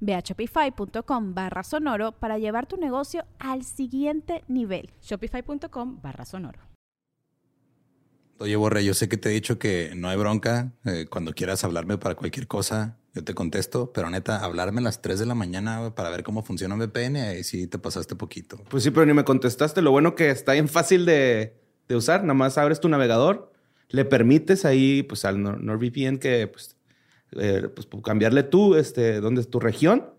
Ve a shopify.com barra sonoro para llevar tu negocio al siguiente nivel. Shopify.com barra sonoro. Oye, Borre, yo sé que te he dicho que no hay bronca. eh, cuando quieras hablarme para cualquier cosa, yo te contesto. Pero neta, hablarme a las 3 de la mañana para ver cómo funciona un VPN, ahí sí te pasaste poquito. Pues sí, pero ni me contestaste. Lo bueno que está bien fácil de, de usar. Nada más abres tu navegador, le permites ahí, pues al Nor- NordVPN que, pues, eh, pues cambiarle tú, este, dónde es tu región.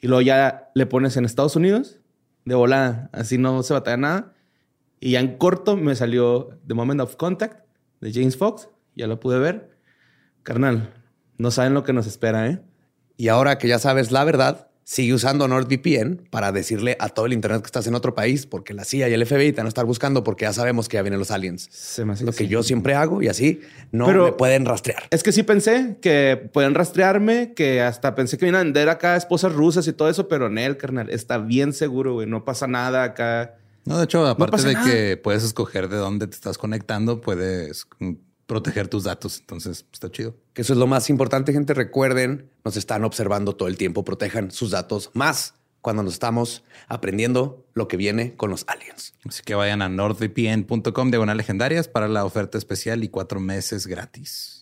Y luego ya le pones en Estados Unidos, de volada. Así no se batalla nada. Y ya en corto me salió The Moment of Contact de James Fox. Ya lo pude ver. Carnal, no saben lo que nos espera, ¿eh? Y ahora que ya sabes la verdad, sigue usando NordVPN para decirle a todo el internet que estás en otro país, porque la CIA y el FBI te van a estar buscando porque ya sabemos que ya vienen los aliens. Se me hace Lo que sí. yo siempre hago y así no Pero- me pueden rastrear. Es que sí pensé que pueden rastrearme, que hasta pensé que iban a vender acá esposas rusas y todo eso, pero en él, carnal, está bien seguro, güey. No pasa nada acá. No, de hecho, aparte de nada. que puedes escoger de dónde te estás conectando, puedes mm, proteger tus datos. Entonces, está chido. Que eso es lo más importante, gente. Recuerden, nos están observando todo el tiempo. Protejan sus datos más cuando nos estamos aprendiendo lo que viene con los aliens. Así que vayan a nordvpn.com diagonal legendarias para la oferta especial y cuatro meses gratis.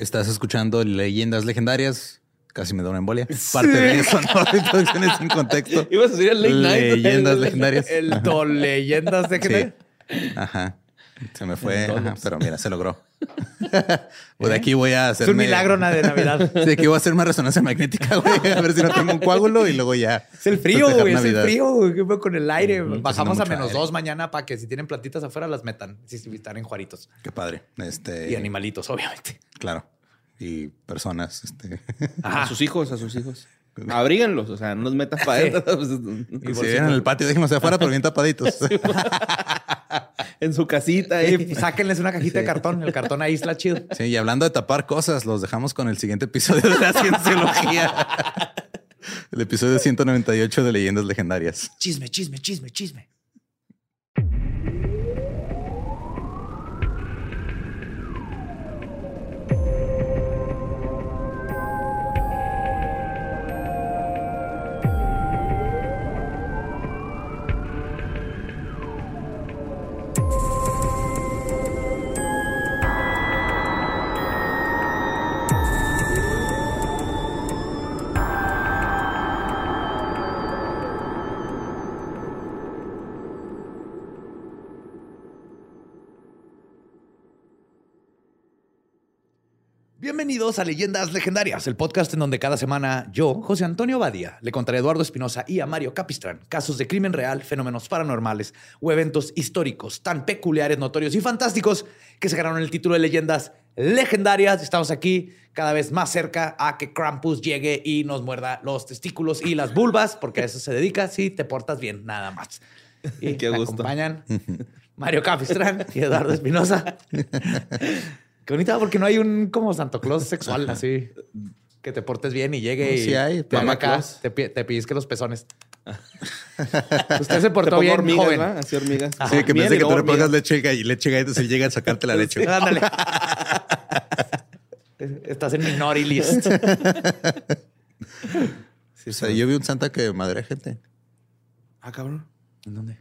Estás escuchando Leyendas Legendarias. Casi me da una embolia. Parte de eso, ¿no? Introducciones sin contexto. Ibas a decir el late night. Leyendas legendarias. El do leyendas de Sí. Ajá. Se me fue, ajá, pero mira, se logró. pues de aquí voy a hacer. Es un milagro de Navidad. De aquí voy a hacer una resonancia magnética, güey. A ver si no tengo un coágulo y luego ya. Es el frío, güey. Es el frío, güey. ¿Qué pedo con el aire? Bajamos a menos aire. dos mañana para que si tienen plantitas afuera las metan. Si están en Juaritos. Qué padre. Este. Y animalitos, obviamente. Claro. Y personas. Este. A sus hijos, a sus hijos. Abríganlos, o sea, no los metas para adentro. Y si vienen en el patio, déjenlos afuera, pero bien tapaditos. en su casita. Y ahí. sáquenles una cajita de cartón. El cartón ahí está chido. Sí, y hablando de tapar cosas, los dejamos con el siguiente episodio de la cienciología. El episodio 198 de Leyendas Legendarias. Chisme, chisme, chisme, chisme. Bienvenidos a Leyendas Legendarias, el podcast en donde cada semana yo, José Antonio Badía, le contaré a Eduardo Espinosa y a Mario Capistrán casos de crimen real, fenómenos paranormales o eventos históricos tan peculiares, notorios y fantásticos que se ganaron el título de Leyendas Legendarias. Estamos aquí cada vez más cerca a que Krampus llegue y nos muerda los testículos y las vulvas, porque a eso se dedica si te portas bien, nada más. Y Qué gusto. acompañan Mario Capistrán y Eduardo Espinosa. Qué bonita, porque no hay un como Santo Claus sexual así. Que te portes bien y llegue No, y sí hay, te Mamá acá, te, te pellizque los pezones. Usted se Te portó bien, hormigas, joven. ¿va? Así hormigas. Sí, que pensé que tú le pongas leche y leche galletas y llega a sacarte la leche. Ándale. Estás en minority list. o sea, yo vi un Santa que madre gente Ah, cabrón. ¿En dónde?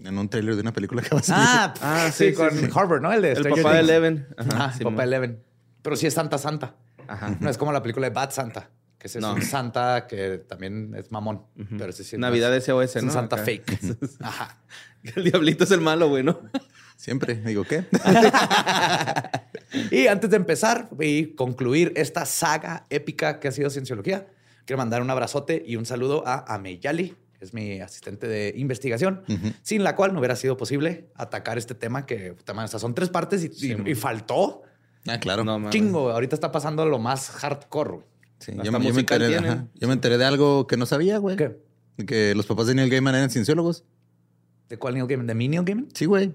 En un trailer de una película que va a salir. Ah, Ah, sí, sí, con sí, sí. Harvard, ¿no? El de El papá de. Eleven. Ajá, sí, el papá de Eleven. Pero sí es Santa Santa. Ajá. No es como la película de Bad Santa, que No. es un Santa que también es mamón. Pero ese sí es Navidad más- SOS, es un ¿no? Santa Acá. fake. Ajá. El diablito es el malo, güey, ¿no? Siempre. Digo, ¿qué? Y antes de empezar y concluir esta saga épica que ha sido Cienciología, quiero mandar un abrazote y un saludo a Ameyali, que es mi asistente de investigación, sin la cual no hubiera sido posible atacar este tema que madre, o sea, son tres partes y, y- man. y faltó Ah, claro. No, chingo. Ahorita está pasando lo más hardcore. Sí, yo, me- yo me enteré, ajá. yo me enteré de algo que no sabía, güey. ¿Qué? Que los papás de Neil Gaiman eran cienciólogos. ¿De cuál Neil Gaiman? ¿De mi Neil Gaiman? Sí, güey.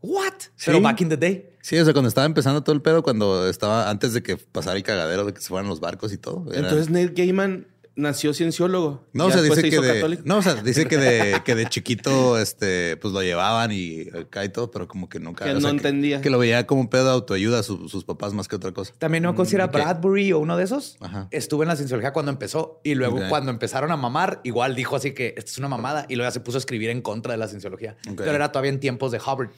What? Sí. Pero back in the day. Sí, o sea, cuando estaba empezando todo el pedo, cuando estaba antes de que pasara el cagadero de que se fueran los barcos y todo. era- Entonces Neil Gaiman nació cienciólogo. no, o sea, después dice se que hizo de, católico. no, o sea, dice que de, que de chiquito, este, pues lo llevaban y acá y todo, pero como que nunca. Que o no sea, entendía. Que, lo veía como un pedo de autoayuda a su- sus papás más que otra cosa. También no considera ¿qué? Bradbury o uno de esos. Ajá. Estuvo en la cienciología cuando empezó y luego cuando empezaron a mamar, igual dijo así que esto es una mamada y luego ya se puso a escribir en contra de la cienciología. Pero era todavía en tiempos de Hubbard.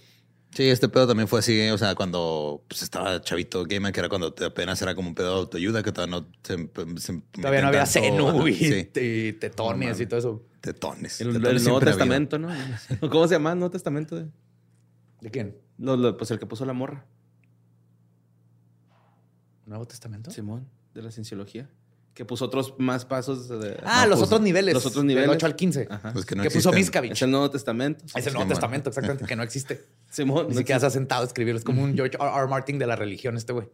Sí, este pedo también fue así, o sea, cuando pues, estaba chavito Gaiman, que era cuando apenas era como un pedo de autoayuda, que todavía no se, se Todavía no había tanto, y, sí, y tetones y todo eso. tetones. El, el Tetones Nuevo ha habido. Testamento, ¿no? ¿Cómo se llama el Nuevo Testamento? de- ¿De quién? Lo- lo- pues el que puso la morra. ¿Nuevo Testamento? Simón, de la cienciología. Que puso otros más pasos. De, Ah, No, los otros niveles. los otros Del niveles. 8 al 15. Ajá. Pues que no que puso. Miscavige. Es el Nuevo Testamento. Es el Nuevo Simón. Testamento, exactamente, que no existe. Simón. Ni no siquiera se ha sentado a escribirlo. Es como un George R. R. Martin de la religión este güey.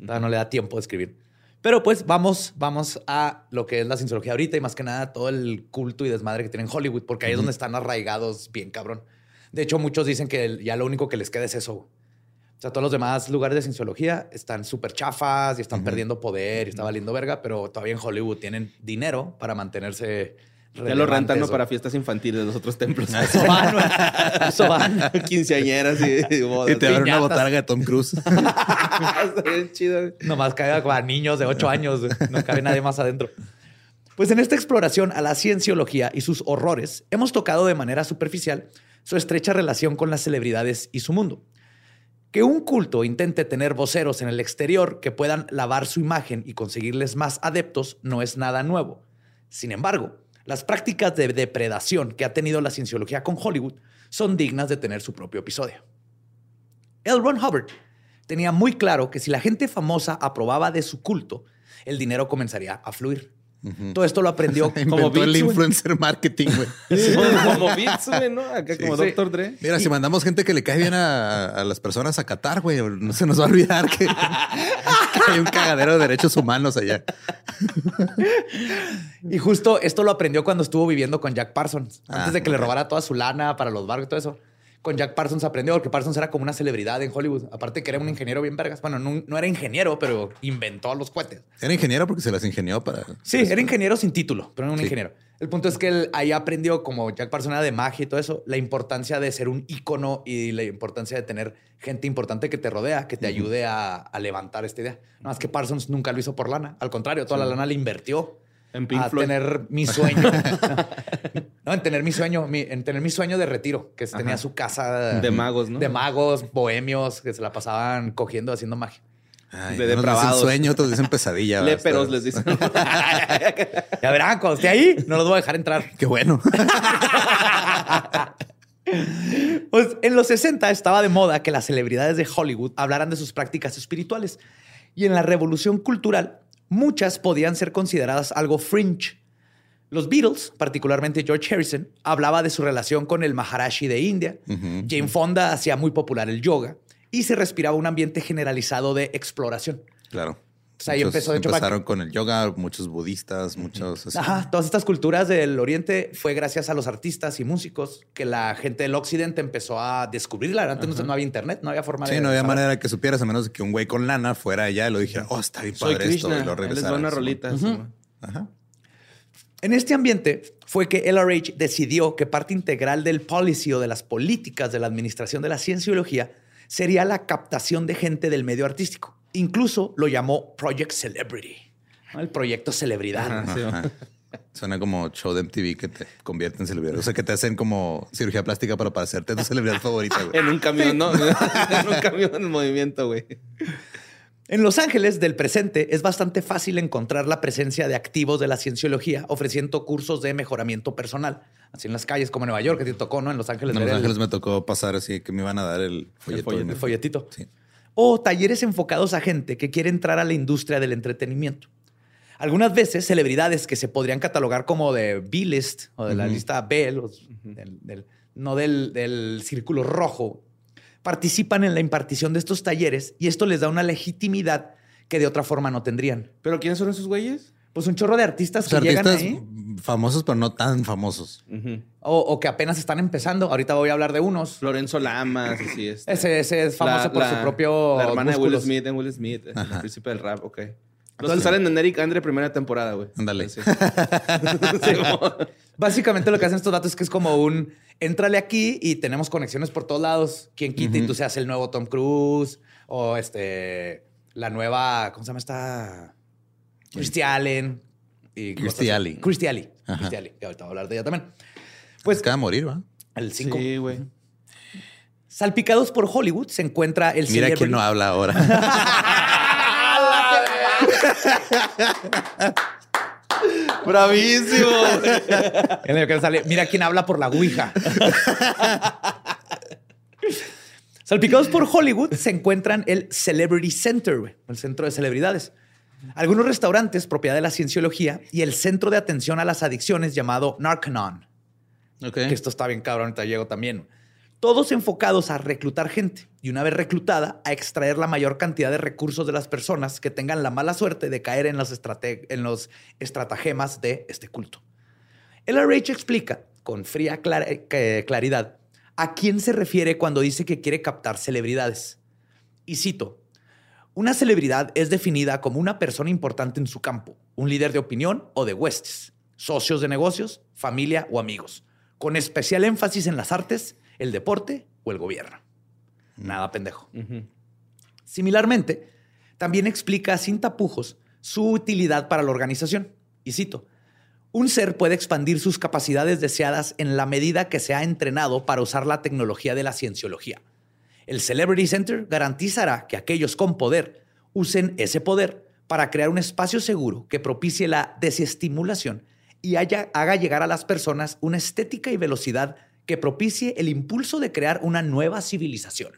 Todavía no le da tiempo de escribir. Pero pues vamos, vamos a lo que es la cienciología ahorita y más que nada todo el culto y desmadre que tiene en Hollywood, porque ahí es donde están arraigados bien cabrón. De hecho, muchos dicen que ya lo único que les queda es eso. O sea, todos los demás lugares de cienciología están súper chafas y están perdiendo poder y está valiendo verga, pero todavía en Hollywood tienen dinero para mantenerse. Ya lo rentan para fiestas infantiles de los otros templos. Eso van. Eso van. Quinceañeras y, y bodas. Y te abren una botarga de Tom Cruise. Bien chido. Nomás cae para niños de 8 años. No cabe nadie más adentro. Pues en esta exploración a la cienciología y sus horrores, hemos tocado de manera superficial su estrecha relación con las celebridades y su mundo. Que un culto intente tener voceros en el exterior que puedan lavar su imagen y conseguirles más adeptos no es nada nuevo. Sin embargo, las prácticas de depredación que ha tenido la cienciología con Hollywood son dignas de tener su propio episodio. L. Ron Hubbard tenía muy claro que si la gente famosa aprobaba de su culto, el dinero comenzaría a fluir. Todo esto lo aprendió Inventó Beats, el influencer marketing, güey. como Beats, güey, ¿no? Acá como Sí. Dr. Dre. Mira, si mandamos gente que le cae bien a, a las personas a Qatar, güey, no se nos va a olvidar que, que hay un cagadero de derechos humanos allá. Y justo esto lo aprendió cuando estuvo viviendo con Jack Parsons. Antes Ah, de que le ok. robara toda su lana para los barcos y todo eso. Con Jack Parsons aprendió porque Parsons era como una celebridad en Hollywood. Aparte que era un ingeniero bien vergas. Bueno, no, no era ingeniero, pero inventó los cohetes. Era ingeniero porque se las ingenió para. Sí, era ingeniero sin título, pero no un Sí. ingeniero. El punto es que él ahí aprendió, como Jack Parsons era de magia y todo eso, la importancia de ser un ícono y la importancia de tener gente importante que te rodea, que te ayude a, a levantar esta idea. Nada más que Parsons nunca lo hizo por lana. Al contrario, toda la lana le invirtió En Pink a Floyd. tener mi sueño. no, en tener mi sueño, mi- en tener mi sueño de retiro, que tenía Ajá. su casa De magos, ¿no? De magos, bohemios, que se la pasaban cogiendo, haciendo magia. Ay, De unos dicen depravados. sueño, otros dicen pesadilla. Léperos les dicen. Ya verán, cuando esté ahí, no los voy a dejar entrar. Qué bueno. Pues en los 60 estaba de moda que las celebridades de Hollywood hablaran de sus prácticas espirituales. Y en la revolución cultural, muchas podían ser consideradas algo fringe. Los Beatles, particularmente George Harrison, hablaba de su relación con el Maharashi de India. Jane Fonda hacía muy popular el yoga y se respiraba un ambiente generalizado de exploración. Claro. Pues ahí Muchos empezó, de hecho, empezaron con el yoga, muchos budistas, muchos. así. Ajá, todas estas culturas del Oriente fue gracias a los artistas y músicos que la gente del Occidente empezó a descubrirla. Antes no- no había internet, no había forma de. Sí, no había saber. manera que supieras, a menos que un güey con lana fuera allá y lo dijera, oh, está bien Soy padre esto, Krishna. y lo Él les regresara. da una rolita. Ajá. En este ambiente fue que LRH decidió que parte integral del policy o de las políticas de la administración de la cienciología sería la captación de gente del medio artístico. Incluso lo llamó Project Celebrity, ¿no? el proyecto celebridad. Ajá, sí, Ajá. Suena como show de MTV que te convierte en celebridad. O sea, que te hacen como cirugía plástica para parecerte tu celebridad favorita, güey. En un camión, ¿no? en un camión en movimiento, güey. En Los Ángeles del presente es bastante fácil encontrar la presencia de activos de la cienciología ofreciendo cursos de mejoramiento personal. Así en las calles como en Nueva York, que te tocó, ¿no? En Los Ángeles. En Los el- Ángeles me tocó pasar así que me iban a dar el folleto. folleto. el folletito. Sí. O talleres enfocados a gente que quiere entrar a la industria del entretenimiento. Algunas veces celebridades que se podrían catalogar como de B-list o de la lista B, los- del- del- no del, del círculo rojo, participan en la impartición de estos talleres y esto les da una legitimidad que de otra forma no tendrían. ¿Pero quiénes son esos güeyes? Pues un chorro de artistas O sea, que llegan ahí famosos, pero no tan famosos. o, o que apenas están empezando. Ahorita voy a hablar de unos. Lorenzo Lamas, así es. Ese, ese es famoso La- por la- su propio. La hermana de Will. Smith, en Will Smith, el príncipe del rap, ok. Los que salen en Eric Andre primera temporada, güey. Ándale. Sí. Sí, Básicamente lo que hacen estos datos es que es como un entrale aquí y tenemos conexiones por todos lados. Quien quita y tú seas el nuevo Tom Cruise o este la nueva, ¿cómo se llama esta? Christy Allen. Y así. Alley. Christy Alley. Ajá. Christy Alley. que ahorita voy a hablar de ella también. Pues acaba de morir, ¿va? El 5. Sí, güey. Salpicados por Hollywood se encuentra el Mira quién no habla ahora. Bravísimo. En el que sale, mira quién habla por la Ouija. Salpicados por Hollywood se encuentran el Celebrity Center, el centro de celebridades. Algunos restaurantes, propiedad de la cienciología, y el centro de atención a las adicciones llamado Narcanon. Que esto está bien cabrón, ahorita llego también. Todos enfocados a reclutar gente y una vez reclutada, a extraer la mayor cantidad de recursos de las personas que tengan la mala suerte de caer en los, en los estratagemas de este culto. LRH explica con fría eh, claridad a quién se refiere cuando dice que quiere captar celebridades. Y cito, una celebridad es definida como una persona importante en su campo, un líder de opinión o de huestes, socios de negocios, familia o amigos, con especial énfasis en las artes, el deporte o el gobierno. Nada pendejo. Similarmente, también explica sin tapujos su utilidad para la organización. Y cito, un ser puede expandir sus capacidades deseadas en la medida que se ha entrenado para usar la tecnología de la cienciología. El Celebrity Center garantizará que aquellos con poder usen ese poder para crear un espacio seguro que propicie la desestimulación y haya- haga llegar a las personas una estética y velocidad que propicie el impulso de crear una nueva civilización.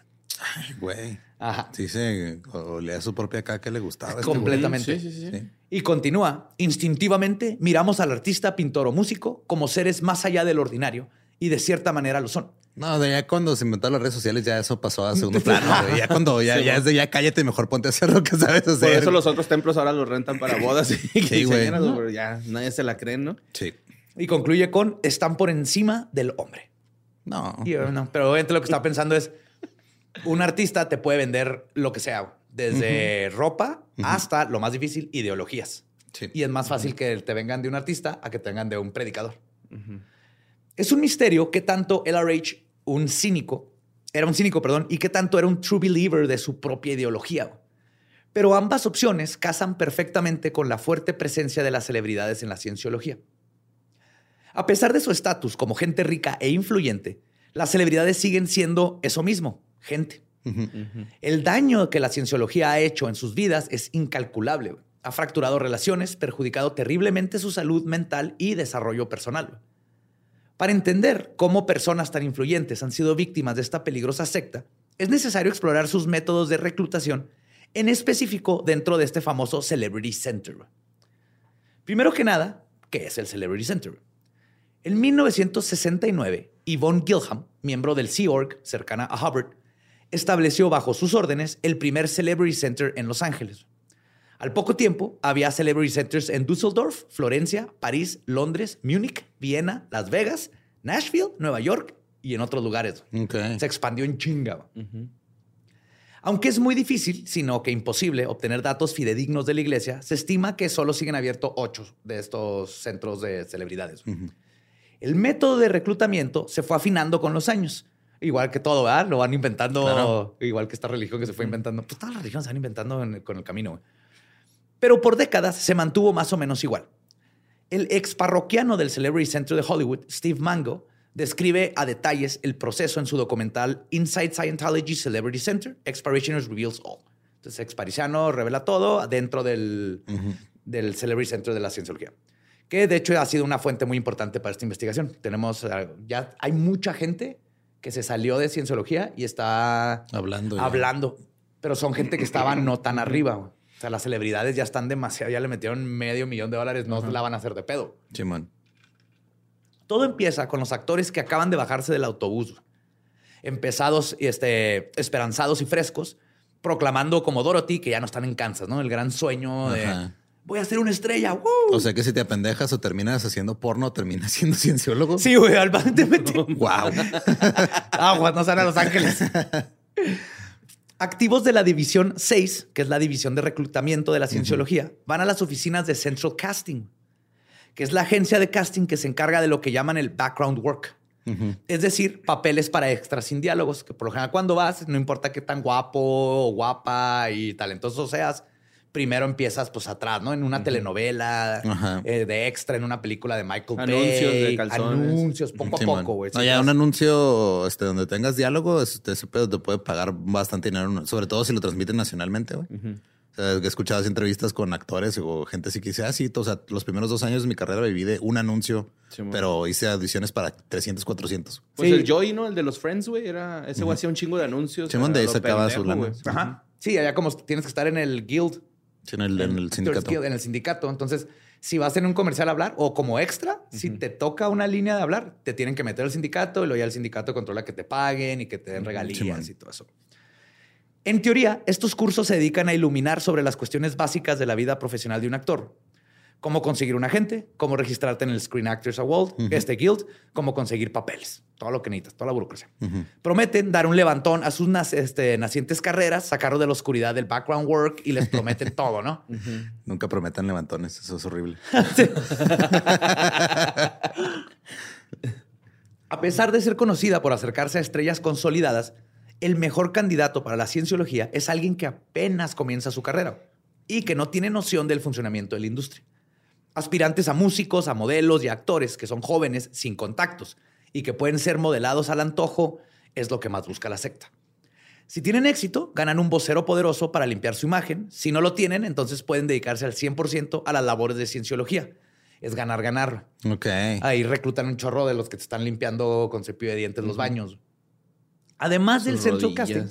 Ay, Güey. Ajá. Sí, se olía su propia caca que le gustaba. este. Completamente. Sí, sí, sí. Sí. Y continúa, instintivamente miramos al artista, pintor o músico como seres más allá del ordinario y de cierta manera lo son. No, de ya cuando se inventaron las redes sociales, ya eso pasó a segundo plano. güey. Ya cuando ya, ya es de ya cállate, mejor ponte a hacer lo que sabes hacer. Por eso los otros templos ahora los rentan para bodas y Sí, güey. pero ya nadie se la cree, ¿no? Sí. Y concluye con, están por encima del hombre. No. Y yo, no, pero obviamente lo que estaba pensando es, un artista te puede vender lo que sea, desde ropa hasta, lo más difícil, ideologías. Sí. Y es más fácil que te vengan de un artista a que te vengan de un predicador. Es un misterio que tanto LRH, un cínico, era un cínico, perdón, y que tanto era un true believer de su propia ideología. Pero ambas opciones casan perfectamente con la fuerte presencia de las celebridades en la cienciología. A pesar de su estatus como gente rica e influyente, las celebridades siguen siendo eso mismo, gente. El daño que la cienciología ha hecho en sus vidas es incalculable. Ha fracturado relaciones, perjudicado terriblemente su salud mental y desarrollo personal. Para entender cómo personas tan influyentes han sido víctimas de esta peligrosa secta, es necesario explorar sus métodos de reclutación, en específico dentro de este famoso Celebrity Center. Primero que nada, ¿qué es el Celebrity Center? En 1969, Yvonne Gilham, miembro del Sea Org cercana a Hubbard, estableció bajo sus órdenes el primer Celebrity Center en Los Ángeles. Al poco tiempo, había Celebrity Centers en Düsseldorf, Florencia, París, Londres, Múnich, Viena, Las Vegas, Nashville, Nueva York y en otros lugares. Se expandió en chinga. Aunque es muy difícil, sino que imposible, obtener datos fidedignos de la iglesia, se estima que solo siguen abiertos ocho de estos centros de celebridades. El método de reclutamiento se fue afinando con los años. Igual que todo, ¿verdad? Lo van inventando, Claro. igual que esta religión que se fue inventando. Pues todas las religiones se van inventando en el- con el camino. güey. Pero por décadas se mantuvo más o menos igual. El ex parroquiano del Celebrity Center de Hollywood, Steve Mango, describe a detalles el proceso en su documental Inside Scientology Celebrity Center, Exparitioners Reveals All. Entonces, Expariciano revela todo dentro del, del Celebrity Center de la Cienciología. Que de hecho ha sido una fuente muy importante para esta investigación. Tenemos, eh, ya hay mucha gente que se salió de Cienciología y está Hablando. ya. hablando, pero son gente que estaba no tan arriba. O sea, las celebridades ya están demasiado, ya le metieron medio millón de dólares, no la van a hacer de pedo. Simón. Todo empieza con los actores que acaban de bajarse del autobús, empezados, este, esperanzados y frescos, proclamando como Dorothy que ya no están en Kansas, ¿no? El gran sueño de Ajá. Voy a ser una estrella. ¡woo! O sea que si te apendejas o terminas haciendo porno, terminas siendo cienciólogo. sí, güey, al te metí. Wow. Aguas, no salen a Los Ángeles. Activos de la División 6, que es la división de reclutamiento de la cienciología, van a las oficinas de Central Casting, que es la agencia de casting que se encarga de lo que llaman el background work. Es decir, papeles para extras sin diálogos, que por lo general cuando vas, no importa qué tan guapo o guapa y talentoso seas, primero empiezas pues atrás, ¿no? En una telenovela, eh, de extra en una película de Michael Anuncios Bay, de calzones. anuncios, poco a poco, güey. No, ya un anuncio este, donde tengas diálogo, este, ese pedo te puede pagar bastante dinero, sobre todo si lo transmiten nacionalmente, güey. O sea, he escuchado entrevistas con actores o gente así que dice, ah, sí, o sea, los primeros dos años de mi carrera viví de un anuncio, pero hice audiciones para 300, 400. Pues Sí. el Joey, ¿no? El de los Friends, güey. Era... Ese güey hacía un chingo de anuncios. Simón, de ahí sacaba su lana. Ajá. Sí, allá como tienes que estar en el guild. Sí, en el, en el Actors sindicato. En el sindicato. Entonces, si vas en un comercial a hablar o como extra, si te toca una línea de hablar, te tienen que meter al sindicato y luego ya el sindicato controla que te paguen y que te den regalías y todo eso. En teoría, estos cursos se dedican a iluminar sobre las cuestiones básicas de la vida profesional de un actor. Cómo conseguir un agente, cómo registrarte en el Screen Actors Award, este guild, cómo conseguir papeles, todo lo que necesitas, toda la burocracia. Prometen dar un levantón a sus nac- este, nacientes carreras, sacarlos de la oscuridad del background work y les prometen todo, ¿no? Nunca prometan levantones, eso es horrible. A pesar de ser conocida por acercarse a estrellas consolidadas, el mejor candidato para la cienciología es alguien que apenas comienza su carrera y que no tiene noción del funcionamiento de la industria. Aspirantes a músicos, a modelos y a actores que son jóvenes sin contactos y que pueden ser modelados al antojo es lo que más busca la secta. Si tienen éxito, ganan un vocero poderoso para limpiar su imagen. Si no lo tienen, entonces pueden dedicarse al 100% a las labores de cienciología. Es ganar, ganar. Ok. Ahí reclutan un chorro de los que te están limpiando con cepillo de dientes los baños. Además del centro casting.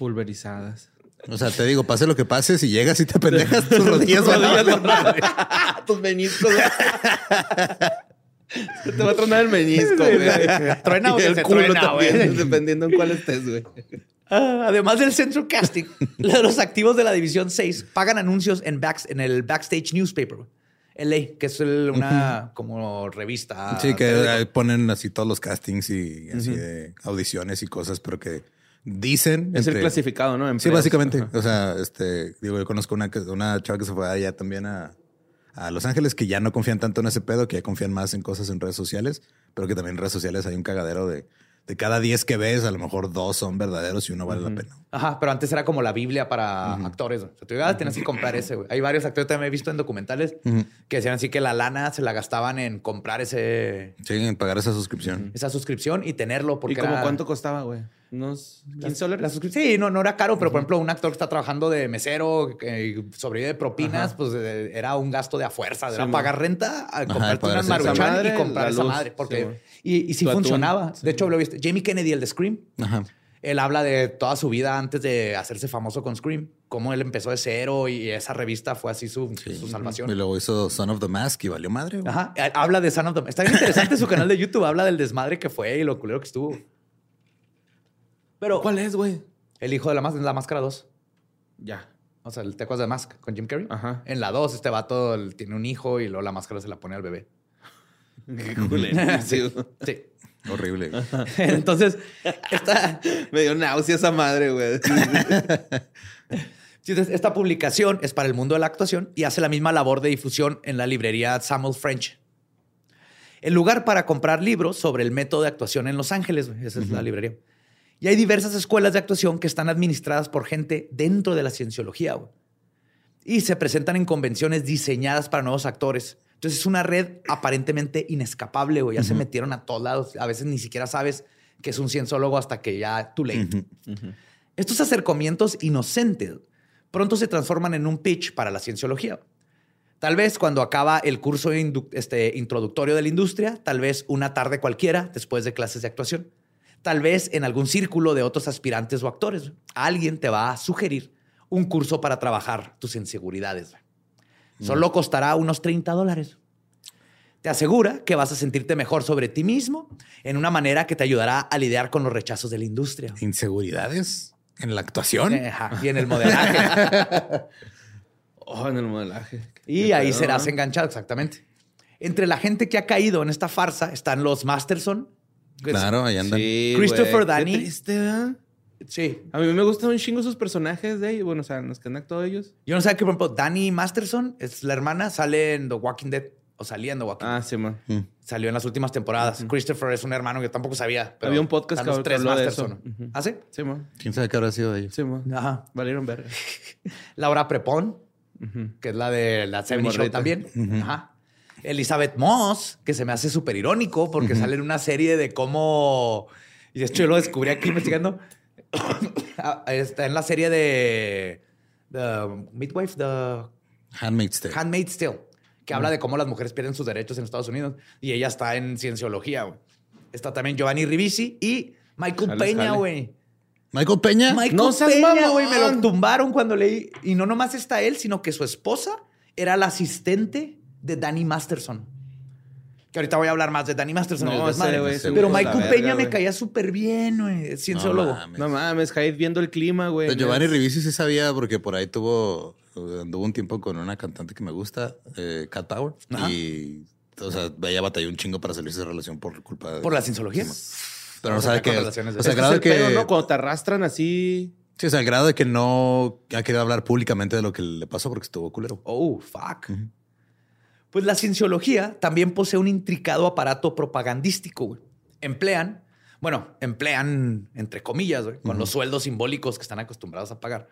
Pulverizadas. O sea, te digo, pase lo que pase, si llegas y te pendejas, tus rodillas van a madre. Tus meniscos. te va a tronar el menisco, güey. Truena o se el culo truena, también, güey. dependiendo en cuál estés, güey. Ah, además del centro casting, los activos de la División 6 pagan anuncios en, backs- en el Backstage Newspaper. LA, que es el- una como revista. Sí, que ponen así todos los castings y así de audiciones y cosas, pero que dicen. Es el clasificado, ¿no? Sí, básicamente. Ajá. O sea, este, digo, yo conozco una, una chava que se fue allá también a, a Los Ángeles que ya no confían tanto en ese pedo, que ya confían más en cosas en redes sociales, pero que también en redes sociales hay un cagadero de, de cada 10 que ves, a lo mejor dos son verdaderos y uno vale la pena. Ajá, pero antes era como la Biblia para actores. O sea, tú ah, tienes que comprar ese, güey. Hay varios actores también he visto en documentales que decían así que la lana se la gastaban en comprar ese, Sí, en pagar esa suscripción. esa suscripción y tenerlo. Porque ¿Y como era- cuánto costaba, güey? ¿Unos 15 dólares? La suscripción. Sí, no, no era caro, pero por ejemplo, un actor que está trabajando de mesero, que sobrevive de propinas, pues eh, era un gasto de a fuerza. Era Sí, pagar renta, a comprarte pagar una maruchan madre, y comprar la esa luz. madre. Porque, Sí. Y, y sí funcionaba. Sí. De hecho, lo viste. Jamie Kennedy, el de Scream. Ajá. Él habla de toda su vida antes de hacerse famoso con Scream, cómo él empezó de cero y esa revista fue así su, su salvación. Y luego hizo Son of the Mask y valió madre. güey. Ajá. Habla de Son of the... Está bien interesante su canal de YouTube. Habla del desmadre que fue y lo culero que estuvo. Pero ¿Cuál es, güey? el hijo de la, más- la máscara 2. Ya. O sea, el Tecos de Mask con Jim Carrey. Ajá. En la 2, este vato tiene un hijo y luego la máscara se la pone al bebé. Sí. sí. Horrible. Entonces, esta, Me dio náusea esa madre, güey. entonces, esta publicación es para el mundo de la actuación y hace la misma labor de difusión en la librería Samuel French. el lugar para comprar libros sobre el método de actuación en Los Ángeles. Esa es la librería. Y hay diversas escuelas de actuación que están administradas por gente dentro de la cienciología. güey. Y se presentan en convenciones diseñadas para nuevos actores. Entonces es una red aparentemente inescapable, güey. Ya se metieron a todos lados. A veces ni siquiera sabes que es un cienciólogo hasta que ya too late. Estos acercamientos inocentes pronto se transforman en un pitch para la cienciología. Tal vez cuando acaba el curso este, introductorio de la industria, tal vez una tarde cualquiera después de clases de actuación, tal vez en algún círculo de otros aspirantes o actores. Alguien te va a sugerir un curso para trabajar tus inseguridades. Solo costará unos 30 dólares. Te asegura que vas a sentirte mejor sobre ti mismo en una manera que te ayudará a lidiar con los rechazos de la industria. Inseguridades en la actuación. Ajá, y en el modelaje. Oh, en el modelaje. Y Qué ahí pedo, serás ¿no? enganchado, exactamente. Entre la gente que ha caído en esta farsa están los Masterson. Claro, ahí andan. Sí, Christopher Dani. triste, ¿verdad? Sí. A mí me gustan un chingo sus personajes de ahí. Bueno, o sea, en los que han actuado ellos. Yo no sé que, por ejemplo, Dani Masterson es la hermana, sale en The Walking Dead. O salía en The Walking Ah, Dead. sí, man. Mm. Salió en las últimas temporadas. Christopher es un hermano que tampoco sabía. Pero Había un podcast están los que tres habló de Masterson. eso. Ujú. ¿Ah, sí? Sí, man. ¿Quién sabe qué habrá sido de ellos? Sí, man. Ajá. Valieron verga. Laura Prepon, que es la de la 70 Show también. Ajá. Elizabeth Moss, que se me hace súper irónico porque sale en una serie de cómo. Y de hecho, yo lo descubrí aquí investigando. Ah, Está en la serie de. The Midwife, The Handmaid's Tale. Handmaid's Tale, que habla de cómo las mujeres pierden sus derechos en Estados Unidos. Y ella está en cienciología, güey. Está también Giovanni Ribisi y Michael Jale, Peña, jale. güey. Michael Peña. Michael No seas Peña, güey, me lo tumbaron cuando leí. Y no nomás está él, sino que su esposa era la asistente de Danny Masterson. Que ahorita voy a hablar más de Danny Masterson. No, el se Pero Michael verga, Peña me caía súper bien, güey. Es cienciólogo. No mames. No mames, Jaid viendo el clima, güey. Giovanni Ribisi sí sabía porque por ahí tuvo, anduvo un tiempo con una cantante que me gusta, eh, Cat Power. Ajá. Y, o sea, ella batalló un chingo para salirse de relación por culpa de... Por la cienciología. Pero no sabe que... relaciones de- O sea, grado de Es el que... pedo, ¿no? Cuando te arrastran así. Sí, o sea, al grado de que no ha querido hablar públicamente de lo que le pasó porque estuvo culero. Oh, fuck. Pues la cienciología también posee un intricado aparato propagandístico. güey. Emplean, bueno, emplean entre comillas, güey, con los sueldos simbólicos que están acostumbrados a pagar,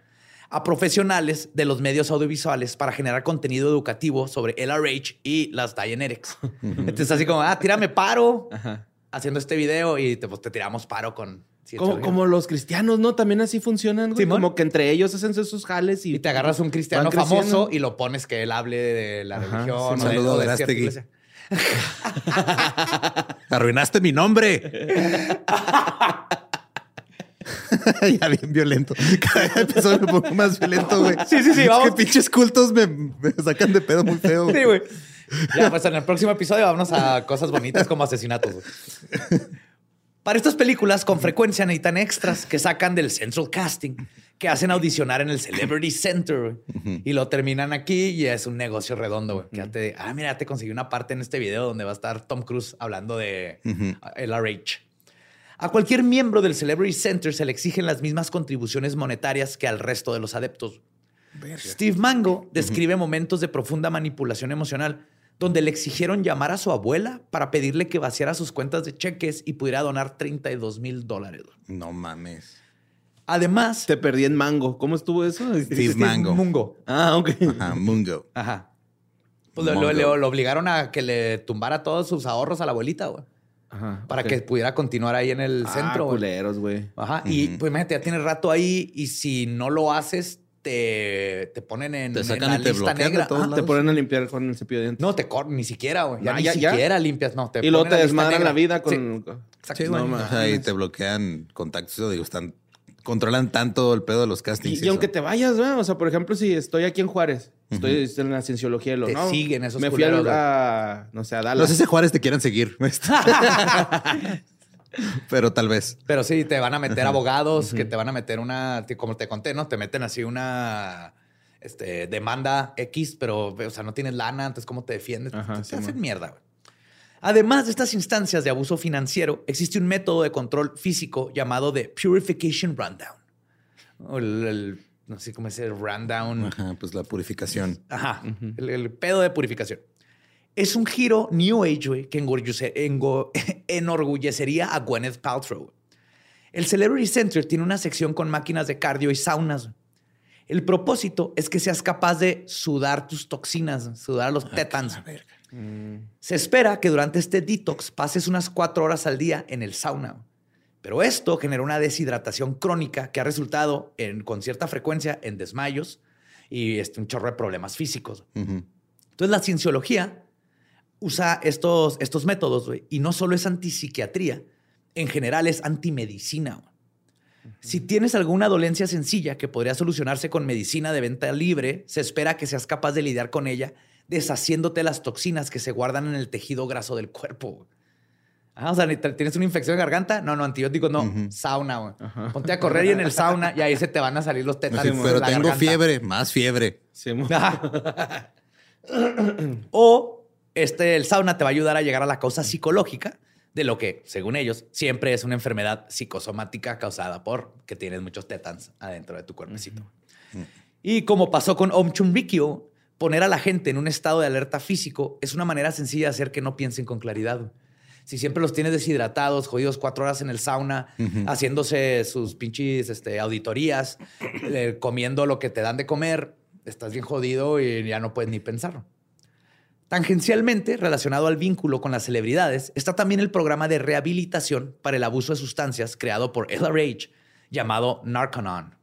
a profesionales de los medios audiovisuales para generar contenido educativo sobre LRH y las Dianetics. Entonces, así como, ah, tírame paro Ajá. haciendo este video y te, pues, te tiramos paro con Como, como los cristianos, ¿no? También así funcionan, güey. Simón. Como que entre ellos hacen esos jales y... Y te agarras un cristiano famoso y lo pones que él hable de la Ajá, religión sí, o un de- cierta iglesia. Arruinaste mi nombre. ya bien violento. Cada episodio me pongo más violento, güey. Sí, sí, sí, Es vamos. que pinches cultos me, me sacan de pedo muy feo. Sí, güey. Ya, pues en el próximo episodio vámonos a cosas bonitas como asesinatos. güey. Para estas películas, con frecuencia necesitan extras que sacan del Central Casting, que hacen audicionar en el Celebrity Center y lo terminan aquí y es un negocio redondo. güey. Que ya te- ah, mira, te conseguí una parte en este video donde va a estar Tom Cruise hablando de LRH. A cualquier miembro del Celebrity Center se le exigen las mismas contribuciones monetarias que al resto de los adeptos. Steve Mango describe momentos de profunda manipulación emocional donde le exigieron llamar a su abuela para pedirle que vaciara sus cuentas de cheques y pudiera donar 32 mil dólares. No mames. Además, Te perdí en mango. ¿Cómo estuvo eso? Steve Mango. Mungo. Ah, ok. Ajá, Mungo. Ajá. Pues lo, Mongo. lo- lo- lo obligaron a que le tumbara todos sus ahorros a la abuelita, güey. Ajá. Para que pudiera continuar ahí en el Ah, centro. culeros, güey. Ajá. Y pues imagínate, ya tienes rato ahí y si no lo haces, te, te ponen en, Te en sacan la y te lista bloquean de negra. lados. Te ponen a limpiar con el cepillo de dientes. No, te cortan, ni siquiera, güey. Ya Ah, ni ya, ya. siquiera limpias, no. Te y luego te desmadran la vida Sí, con... exacto. Sí, güey. No o sea, y te bloquean contactos. Yo digo, están... Controlan tanto el pedo de los castings. Y, y aunque te vayas, ¿no? O sea, por ejemplo, si estoy aquí en Juárez, estoy en la cienciología y lo Te no. siguen esos Me fui a, culeros, güey. a, no sé, a No Dallas. sé si Juárez te quieran seguir. Pero tal vez. Pero sí, te van a meter abogados, que te van a meter una, como te conté, ¿no? Te meten así una este, demanda X, pero, o sea, no tienes lana, entonces, ¿cómo te defiendes? Ajá, te sí, hacen man. mierda, güey. Además de estas instancias de abuso financiero, existe un método de control físico llamado de Purification Rundown. O el, el- no sé cómo es el rundown. Ajá, pues la purificación. Ajá, el, el pedo de purificación. Es un giro New Age, güey, que enorgullecería a Gwyneth Paltrow. El Celebrity Center tiene una sección con máquinas de cardio y saunas. El propósito es que seas capaz de sudar tus toxinas, sudar los tetans. Se espera que durante este detox pases unas cuatro horas al día en el sauna. Pero esto genera una deshidratación crónica que ha resultado en- con cierta frecuencia en desmayos y este, un chorro de problemas físicos. Entonces la cienciología usa estos, estos métodos güey, y no solo es antipsiquiatría, en general es antimedicina. güey. Si tienes alguna dolencia sencilla que podría solucionarse con medicina de venta libre, se espera que seas capaz de lidiar con ella deshaciéndote las toxinas que se guardan en el tejido graso del cuerpo. Ah, o sea, ¿tienes una infección de garganta? No, no, antibióticos no. Sauna, güey. Ponte a correr y en el sauna y ahí se te van a salir los Sí, tétanos. pero de la tengo garganta. fiebre, más fiebre. Sí, o este, el sauna te va a ayudar a llegar a la causa psicológica de lo que, según ellos, siempre es una enfermedad psicosomática causada por que tienes muchos tétans adentro de tu cuerpecito. Y como pasó con Om Chunrikyo, poner a la gente en un estado de alerta físico es una manera sencilla de hacer que no piensen con claridad. Si siempre los tienes deshidratados, jodidos cuatro horas en el sauna, haciéndose sus pinches este, auditorías, eh, comiendo lo que te dan de comer, estás bien jodido y ya no puedes ni pensarlo. Tangencialmente, relacionado al vínculo con las celebridades, está también el programa de rehabilitación para el abuso de sustancias creado por LRH, llamado Narconon.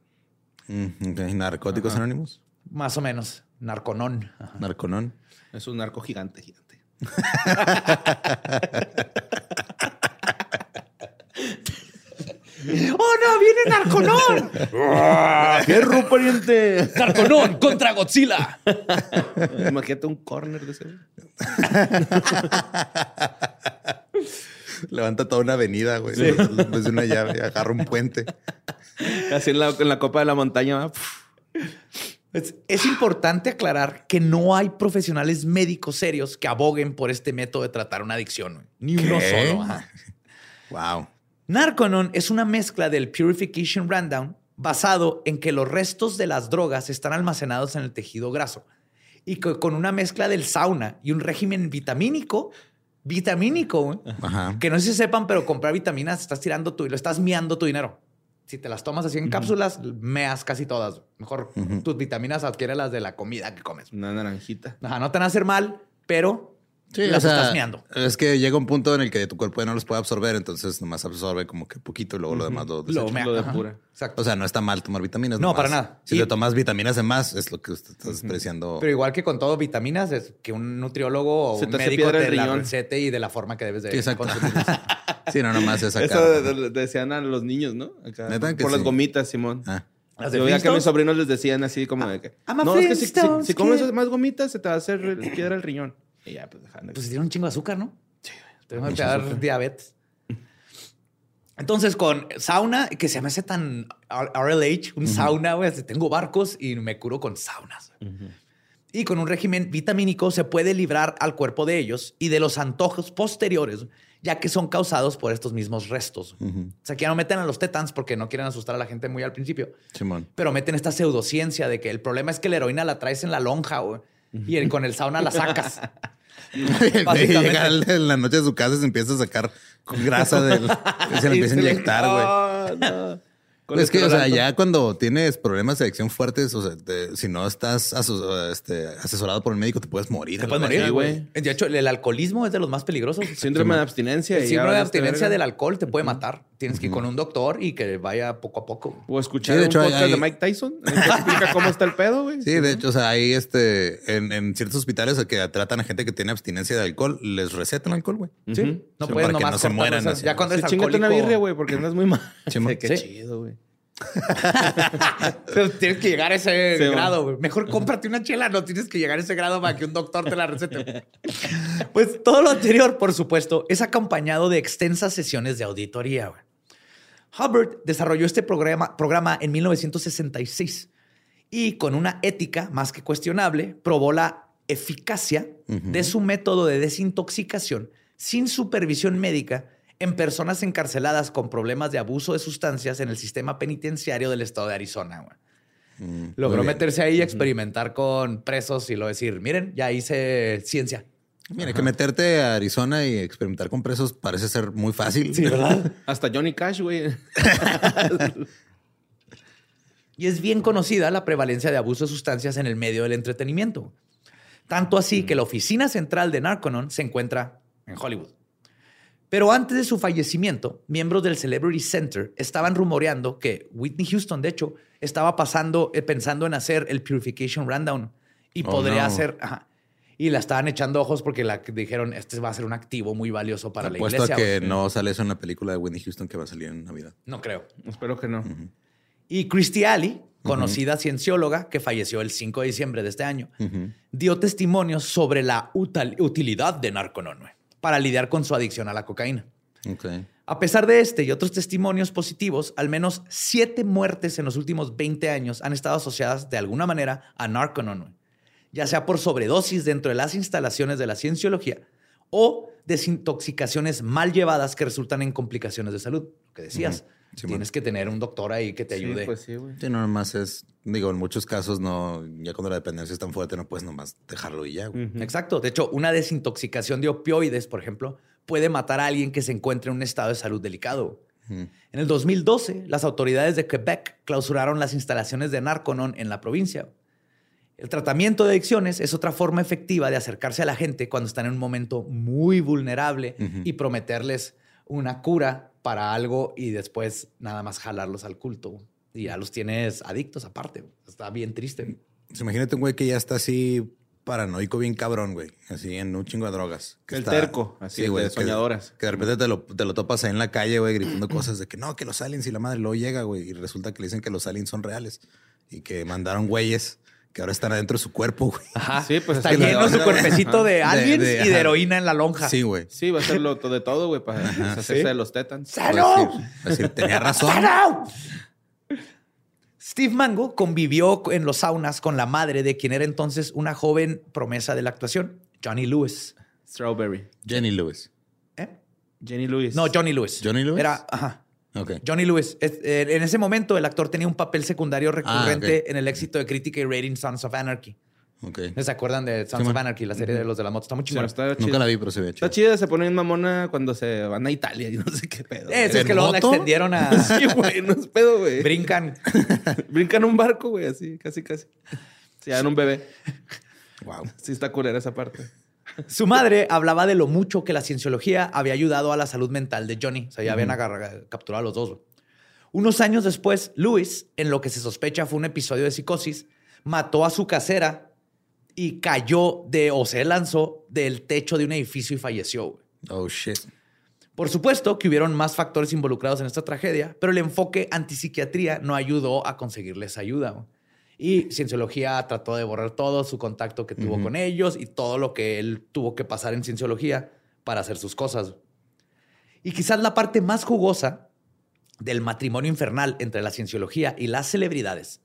Mm. Narcóticos anónimos. Más o menos, Narconon. Ajá. Narconón. Es un narco gigante, gigante. ¡Oh, no! ¡Viene Narconon! ¡Fierro, pariente! ¡Narconon contra Godzilla! Imagínate un corner de ese. Levanta toda una avenida, güey. Desde una llave, agarra un puente. Así en la, en la copa de la montaña. Es, es importante aclarar que no hay profesionales médicos serios que aboguen por este método de tratar una adicción. güey. Ni uno ¿Qué? solo. ajá. Wow. Narconon es una mezcla del Purification Rundown basado en que los restos de las drogas están almacenados en el tejido graso y que con una mezcla del sauna y un régimen vitamínico, vitamínico, Ajá. que no sé si sepan, pero comprar vitaminas estás tirando tu y lo estás miando tu dinero. Si te las tomas así en cápsulas, meas casi todas. Mejor tus vitaminas adquiere las de la comida que comes. Una naranjita. Ajá, no te van a hacer mal, pero Sí, las o sea, estás meando. Es que llega un punto en el que tu cuerpo ya no los puede absorber, entonces nomás absorbe como que poquito y luego lo demás lo Lo desecha. mea. Lo depura. Exacto. O sea, no está mal tomar vitaminas. No, nomás. para nada. Si Y- le tomas vitaminas de más, es lo que usted está despreciando. Pero igual que con todo vitaminas, es que un nutriólogo o Se un te médico te el la recete y de la forma que debes de exacto. sí, no, nomás es sacar. Eso de- de- de- decían a los niños, ¿no? Acá, ¿Neta que por las gomitas, Simón. Ah. Yo veía que a mis sobrinos les decían así como de que... I'm a No, es que si, si- comes kid". más gomitas se te va a hacer piedra el riñón. Y ya, pues dejan. Pues tiene un chingo de azúcar, ¿no? Sí. Te va a Mucho dar azúcar. diabetes. Entonces, con sauna, que se me hace tan RLH, un sauna, güey. Tengo barcos y me curo con saunas. Y con un régimen vitamínico se puede librar al cuerpo de ellos y de los antojos posteriores, ya que son causados por estos mismos restos. O sea, que ya no meten a los tetans porque no quieren asustar a la gente muy al principio, Simón. pero meten esta pseudociencia de que el problema es que la heroína la traes en la lonja, güey, y el- con el sauna la sacas. Llega en la noche de su casa y se empieza a sacar grasa del. Se le Y empieza a inyectar, güey. Ah, no. Es que, o sea, ya cuando tienes problemas de adicción fuertes, o sea, te- si no estás aso- este, asesorado por el médico, te puedes morir. Te a la puedes morir, güey. De hecho, el alcoholismo es de los más peligrosos. Síndrome de abstinencia. El síndrome de abstinencia del alcohol te puede matar. Tienes que ir con un doctor y que vaya poco a poco. O escuchar Sí, de un hecho, hay- podcast de hay- Mike Tyson que explica cómo está el pedo, güey. Sí, de hecho, o sea, ahí este, en, en ciertos hospitales que tratan a gente que tiene abstinencia de alcohol, les recetan alcohol, güey. Sí, no Sí, puedes para que nomás no se mueran. Ya cuando Sí, chingate alcohólico... una birria, güey, porque andas muy mal. Simón. Qué Sí. chido, güey. Pero tienes que llegar a ese Sí, grado, güey. Mejor cómprate una chela, no tienes que llegar a ese grado para que un doctor te la recete. pues todo lo anterior, por supuesto, es acompañado de extensas sesiones de auditoría. güey. Hubbard desarrolló este programa, programa en 1966 y con una ética más que cuestionable, probó la eficacia de su método de desintoxicación sin supervisión médica en personas encarceladas con problemas de abuso de sustancias en el sistema penitenciario del estado de Arizona. Mm, Logró meterse ahí y experimentar con presos y lo decir, miren, ya hice ciencia. Mira, que meterte a Arizona y experimentar con presos parece ser muy fácil. Sí, ¿verdad? Hasta Johnny Cash, güey. Y es bien conocida la prevalencia de abuso de sustancias en el medio del entretenimiento. Tanto así que la oficina central de Narconon se encuentra en Hollywood. Pero antes de su fallecimiento, miembros del Celebrity Center estaban rumoreando que Whitney Houston, de hecho, estaba pasando, eh, pensando en hacer el Purification Rundown y Oh, podría no. hacer. ajá. Y la estaban echando ojos porque la dijeron: Este va a ser un activo muy valioso para la Apuesto iglesia. a que güey". no sale eso en la película de Whitney Houston que va a salir en Navidad. No creo. Espero que no. Y Christy Alley, conocida ciencióloga que falleció el 5 de diciembre de este año, dio testimonio sobre la utilidad de Narconon güey, para lidiar con su adicción a la cocaína. A pesar de este y otros testimonios positivos, al menos siete muertes en los últimos 20 años han estado asociadas de alguna manera a Narconon, güey, ya sea por sobredosis dentro de las instalaciones de la cienciología o desintoxicaciones mal llevadas que resultan en complicaciones de salud. Lo que decías, Sí, tienes que tener un doctor ahí que te Sí, ayude. pues sí, güey. Sí, no nomás es, digo, en muchos casos no, ya cuando la dependencia es tan fuerte, no puedes nomás dejarlo y ya. güey. Exacto. De hecho, una desintoxicación de opioides, por ejemplo, puede matar a alguien que se encuentre en un estado de salud delicado. En el 2012, las autoridades de Quebec clausuraron las instalaciones de Narconon en la provincia. El tratamiento de adicciones es otra forma efectiva de acercarse a la gente cuando están en un momento muy vulnerable y prometerles una cura para algo y después nada más jalarlos al culto. Y ya los tienes adictos aparte. Está bien triste. Pues imagínate un güey que ya está así paranoico, bien cabrón, güey. Así en un chingo de drogas. Que El terco, así, el de que- soñadoras. Que, de repente te lo, te lo topas ahí en la calle, güey, gritando cosas de que no, que los aliens y la madre. Luego llega, güey, y resulta que le dicen que los aliens son reales y que mandaron güeyes que ahora están adentro de su cuerpo, güey. Ajá. Sí, pues, está es que lleno su cuerpecito de de- aliens de- y de heroína en la lonja. Sí, güey. Sí, va a ser lo, de todo, güey, para hacerse sí. de los tetans. ¡Salud! Va a decir- tenía razón. ¡Salud! Steve Mango convivió en los saunas con la madre de quien era entonces una joven promesa de la actuación, Johnny Lewis. Strawberry. Jenny Lewis. ¿Eh? Jenny Lewis. No, Johnny Lewis. ¿Johnny Lewis? Era, ajá. Johnny Lewis. Es- eh, En ese momento, el actor tenía un papel secundario recurrente Ah, ok. en el éxito de crítica y rating Sons of Anarchy. Ok. ¿Se acuerdan de Sons Sí, of. Anarchy, la serie de los de la moto? Está muy Sí, chingona. está Nunca chida. la vi, pero se ve chido. Está chida, se pone en mamona cuando se van a Italia y no sé qué pedo. Eso es ¿En que luego la extendieron a... Sí, güey, no es pedo, güey. Brincan. Brincan un barco, güey, así, casi, casi. Se dan un bebé. Wow. Sí está culera esa parte. Su madre hablaba de lo mucho que la cienciología había ayudado a la salud mental de Johnny. O sea, ya habían capturado a los dos. Unos años después, Lewis, en lo que se sospecha fue un episodio de psicosis, mató a su casera y cayó de, o se lanzó del techo de un edificio y falleció. Oh, shit. Por supuesto que hubieron más factores involucrados en esta tragedia, pero el enfoque antipsiquiatría no ayudó a conseguirles ayuda. Y Cienciología trató de borrar todo su contacto que tuvo con ellos y todo lo que él tuvo que pasar en Cienciología para hacer sus cosas. Y quizás la parte más jugosa del matrimonio infernal entre la Cienciología y las celebridades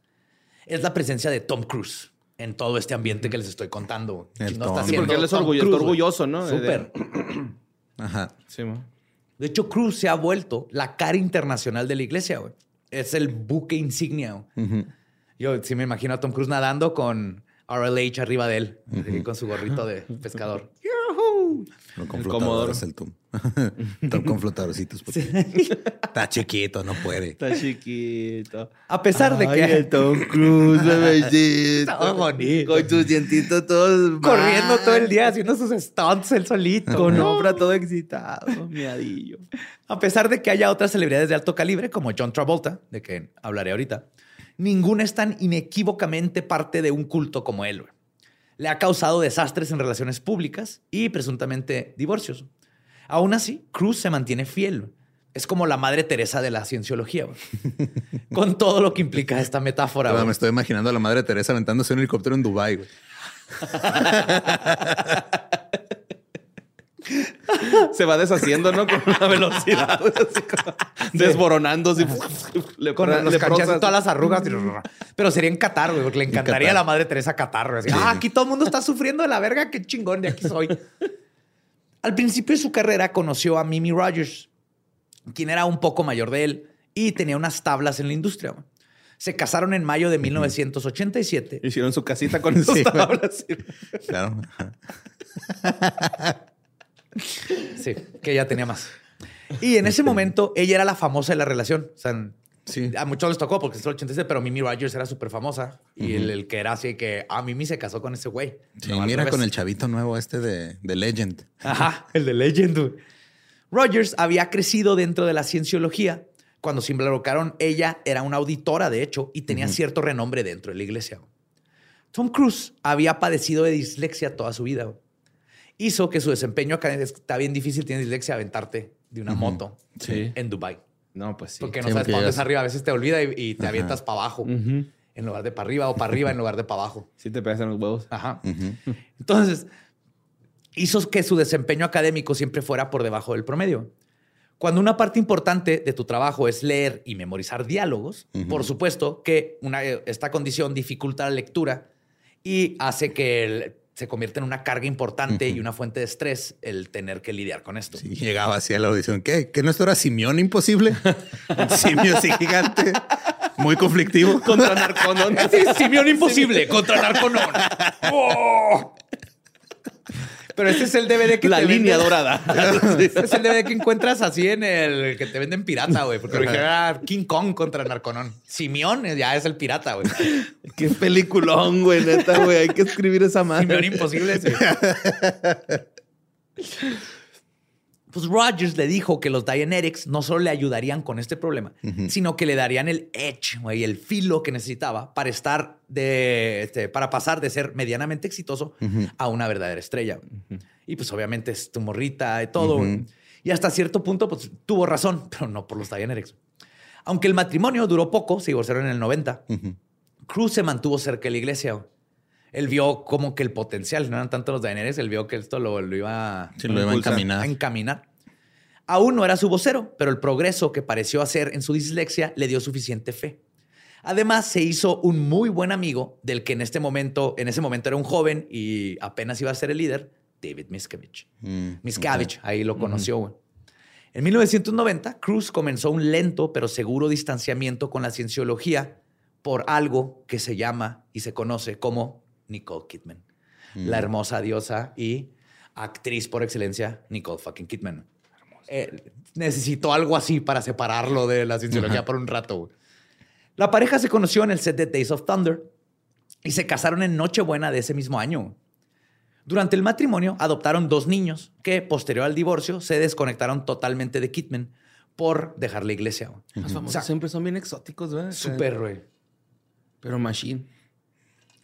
es la presencia de Tom Cruise en todo este ambiente que les estoy contando. El Tom. está Sí, porque él es Cruise, orgulloso, ¿no? De- Súper. Ajá. Sí, mo. De hecho, Cruz se ha vuelto la cara internacional de la iglesia, güey. Es el buque insignia. güey. Yo sí me imagino a Tom Cruise nadando con RLH arriba de él, así, con su gorrito de pescador. No con El flotadores el Tom. Tom con flotadorcitos. porque Está chiquito, no puede. Está chiquito. A pesar de que Tom Cruise, bebecito. Estaba bonito. Con sus dientitos todos corriendo mal. todo el día haciendo sus stunts él solito. Con ¿no? obra todo excitado, miadillo. A pesar de que haya otras celebridades de alto calibre, como John Travolta, de que hablaré ahorita, ninguna es tan inequívocamente parte de un culto como él. Le ha causado desastres en relaciones públicas y presuntamente divorcios. Aún así, Cruz se mantiene fiel. Es como la madre Teresa de la cienciología, con todo lo que implica esta metáfora. Me estoy imaginando a la madre Teresa aventándose un helicóptero en güey. Se va deshaciendo, ¿no? Con una velocidad. así como Desboronándose. Le Con los le canchas y prosas. todas las arrugas. Pero sería en Qatar, güey, porque le encantaría a la madre Teresa Qatar. Así, ah, aquí todo el mundo está sufriendo de la verga, qué chingón, de aquí soy. Al principio de su carrera conoció a Mimi Rogers, quien era un poco mayor de él y tenía unas tablas en la industria. Se casaron en mayo de 1987. Hicieron su casita con esas Sí, tablas. Claro. Sí, que ella tenía más. Y en ese momento ella era la famosa de la relación. O sea, Sí. a muchos les tocó porque es el 86, pero Mimi Rogers era súper famosa. Y el, el que era así que, ah, Mimi se casó con ese güey. Sí, No, mira con el chavito nuevo este de, de Legend. Ajá, el de Legend. güey. Rogers había crecido dentro de la cienciología. Cuando se involucraron, ella era una auditora, de hecho, y tenía cierto renombre dentro de la iglesia. Tom Cruise había padecido de dislexia toda su vida. Hizo que su desempeño académico está bien difícil, tienes dislexia, aventarte de una moto Sí. en Dubai. No, pues sí. Porque no Sí, sabes para dónde es arriba. A veces te olvida y, y te avientas para abajo en lugar de para arriba o para arriba en lugar de para abajo. Sí te pegas en los huevos. Ajá. Entonces, hizo que su desempeño académico siempre fuera por debajo del promedio. Cuando una parte importante de tu trabajo es leer y memorizar diálogos, por supuesto que una- esta condición dificulta la lectura y hace que el- se convierta en una carga importante y una fuente de estrés el tener que lidiar con esto. Sí, llegaba así a la audición. ¿Qué? ¿Que no esto era Simeón imposible? Un simio así gigante, muy conflictivo. Contra Narconón. Sí, Simeón imposible contra Narconón. ¡Oh! Pero este es el DVD que La te línea venden- dorada. Este es el DVD que encuentras así en el que te venden pirata, güey. Porque era King Kong contra Narconón. Simeón ya es el pirata, güey. Qué peliculón, güey, neta, güey. Hay que escribir esa Simeón madre. imposible. sí. Pues Rogers le dijo que los Dianetics no solo le ayudarían con este problema, sino que le darían el edge, güey, el filo que necesitaba para estar de, este, para pasar de ser medianamente exitoso a una verdadera estrella. Y pues obviamente es tu morrita y todo. Y hasta cierto punto, pues tuvo razón, pero no por los Dianetics. Aunque el matrimonio duró poco, se divorciaron en el 90, Cruz se mantuvo cerca de la iglesia. Él vio como que el potencial, no eran tanto los Daenerys, él vio que esto lo, lo iba, Sí, lo iba a encaminar. a encaminar. Aún no era su vocero, pero el progreso que pareció hacer en su dislexia le dio suficiente fe. Además, se hizo un muy buen amigo del que en este momento, en ese momento era un joven y apenas iba a ser el líder, David Miscavige. Mm, Miscavige, ahí lo conoció. En 1990, Cruz comenzó un lento pero seguro distanciamiento con la cienciología por algo que se llama y se conoce como Nicole Kidman. La hermosa diosa y actriz por excelencia, Nicole fucking Kidman. Eh, necesitó algo así para separarlo de la cienciología por un rato. güey. La pareja se conoció en el set de Days of Thunder y se casaron en Nochebuena de ese mismo año. Durante el matrimonio adoptaron dos niños que, posterior al divorcio, se desconectaron totalmente de Kidman por dejar la iglesia. Los O famosos sea, siempre son bien exóticos, ¿verdad? súper, güey. Pero machine.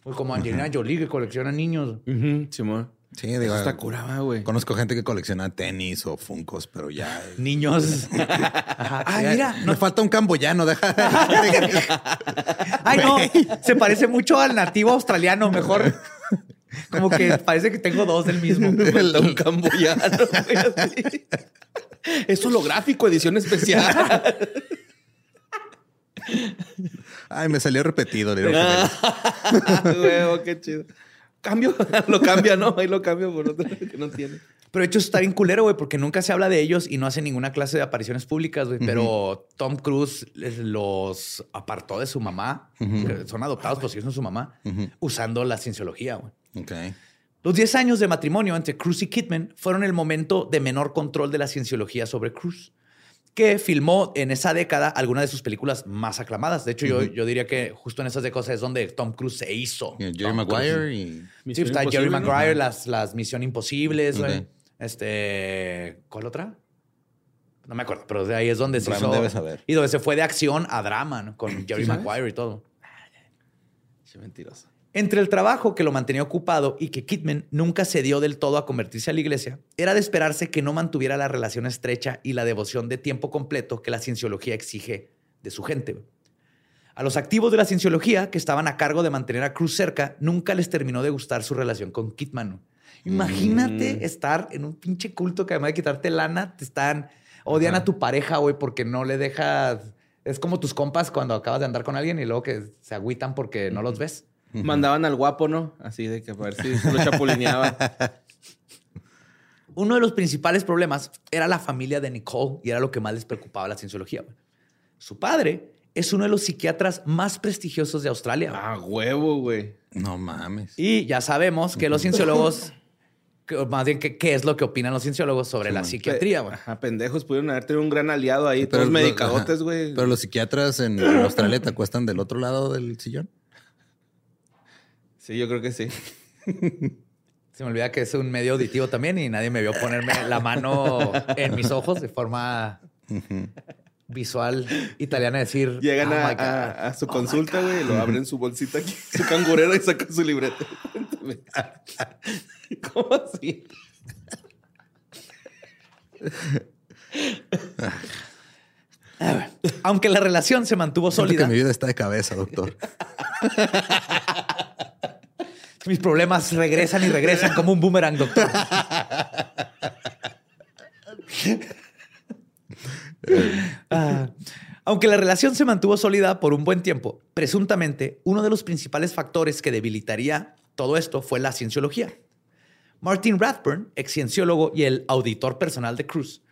Pues como Angelina Jolie que colecciona niños. Ujú, Simón. Sí, digo, Eso está curada, güey. conozco gente que colecciona tenis o funcos, pero ya. Niños. Ajá. Ay, mira. Me falta un camboyano, deja. Ay, no. Se parece mucho al nativo australiano. Mejor. Como que parece que tengo dos del mismo. Falta un camboyano, güey. Es holográfico, edición especial. Ay, me salió repetido. le digo que- Huevo, qué chido. Cambio, lo cambia, ¿no? Ahí lo cambio por otro que no tiene. Pero de hecho está bien culero, güey, porque nunca se habla de ellos y no hacen ninguna clase de apariciones públicas, güey. Pero Tom Cruise los apartó de su mamá. Son adoptados, pero siguen siendo su mamá, usando la cienciología, güey. Ok. Los 10 años de matrimonio entre Cruz y Kidman fueron el momento de menor control de la cienciología sobre Cruz, que filmó en esa década algunas de sus películas más aclamadas. De hecho, yo, yo diría que justo en esas décadas es donde Tom Cruise se hizo. Y Jerry Maguire y. Sí, está Jerry ¿no? Maguire, las, las Misión Imposibles. Este, ¿cuál otra? No me acuerdo, pero de ahí es donde se Realmente hizo. debes saber. Y donde se fue de acción a drama, ¿no? Con Jerry? Maguire y todo. Qué mentiroso. Entre el trabajo que lo mantenía ocupado y que Kidman nunca se dio del todo a convertirse a la iglesia, era de esperarse que no mantuviera la relación estrecha y la devoción de tiempo completo que la cienciología exige de su gente. A los activos de la cienciología que estaban a cargo de mantener a Cruz cerca, nunca les terminó de gustar su relación con Kidman. Imagínate Mm. estar en un pinche culto que además de quitarte lana, te están odian a tu pareja, güey, porque no le dejas. Es como tus compas cuando acabas de andar con alguien y luego que se agüitan porque no los ves. Mandaban al guapo, ¿no? Así de que a ver si lo chapulineaba. Uno de los principales problemas era la familia de Nicole y era lo que más les preocupaba a la cienciología. güey. Su padre es uno de los psiquiatras más prestigiosos de Australia. güey. Ah, huevo, güey. No mames. Y ya sabemos que los cienciólogos que- más bien qué, qué es lo que opinan los cienciólogos sobre la psiquiatría, güey. Ajá, pendejos pudieron haber tenido un gran aliado ahí, Pero todos medicadotes, güey. Pero los psiquiatras en Australia te acuestan del otro lado del sillón. Sí, yo creo que sí. Se me olvida que es un medio auditivo también y nadie me vio ponerme la mano en mis ojos de forma visual italiana, decir. Llegan "Oh a, my God". a- a su consulta, güey, lo abren su bolsita aquí, su cangurera y sacan su libreta. Cuéntame. ¿Cómo así? Aunque la relación se mantuvo sólida, que mi vida está de cabeza, doctor. mis problemas regresan y regresan como un boomerang, doctor. Ah, aunque la relación se mantuvo sólida por un buen tiempo, presuntamente uno de los principales factores que debilitaría todo esto fue la cienciología. Martin Rathburn, ex cienciólogo y el auditor personal de Cruz,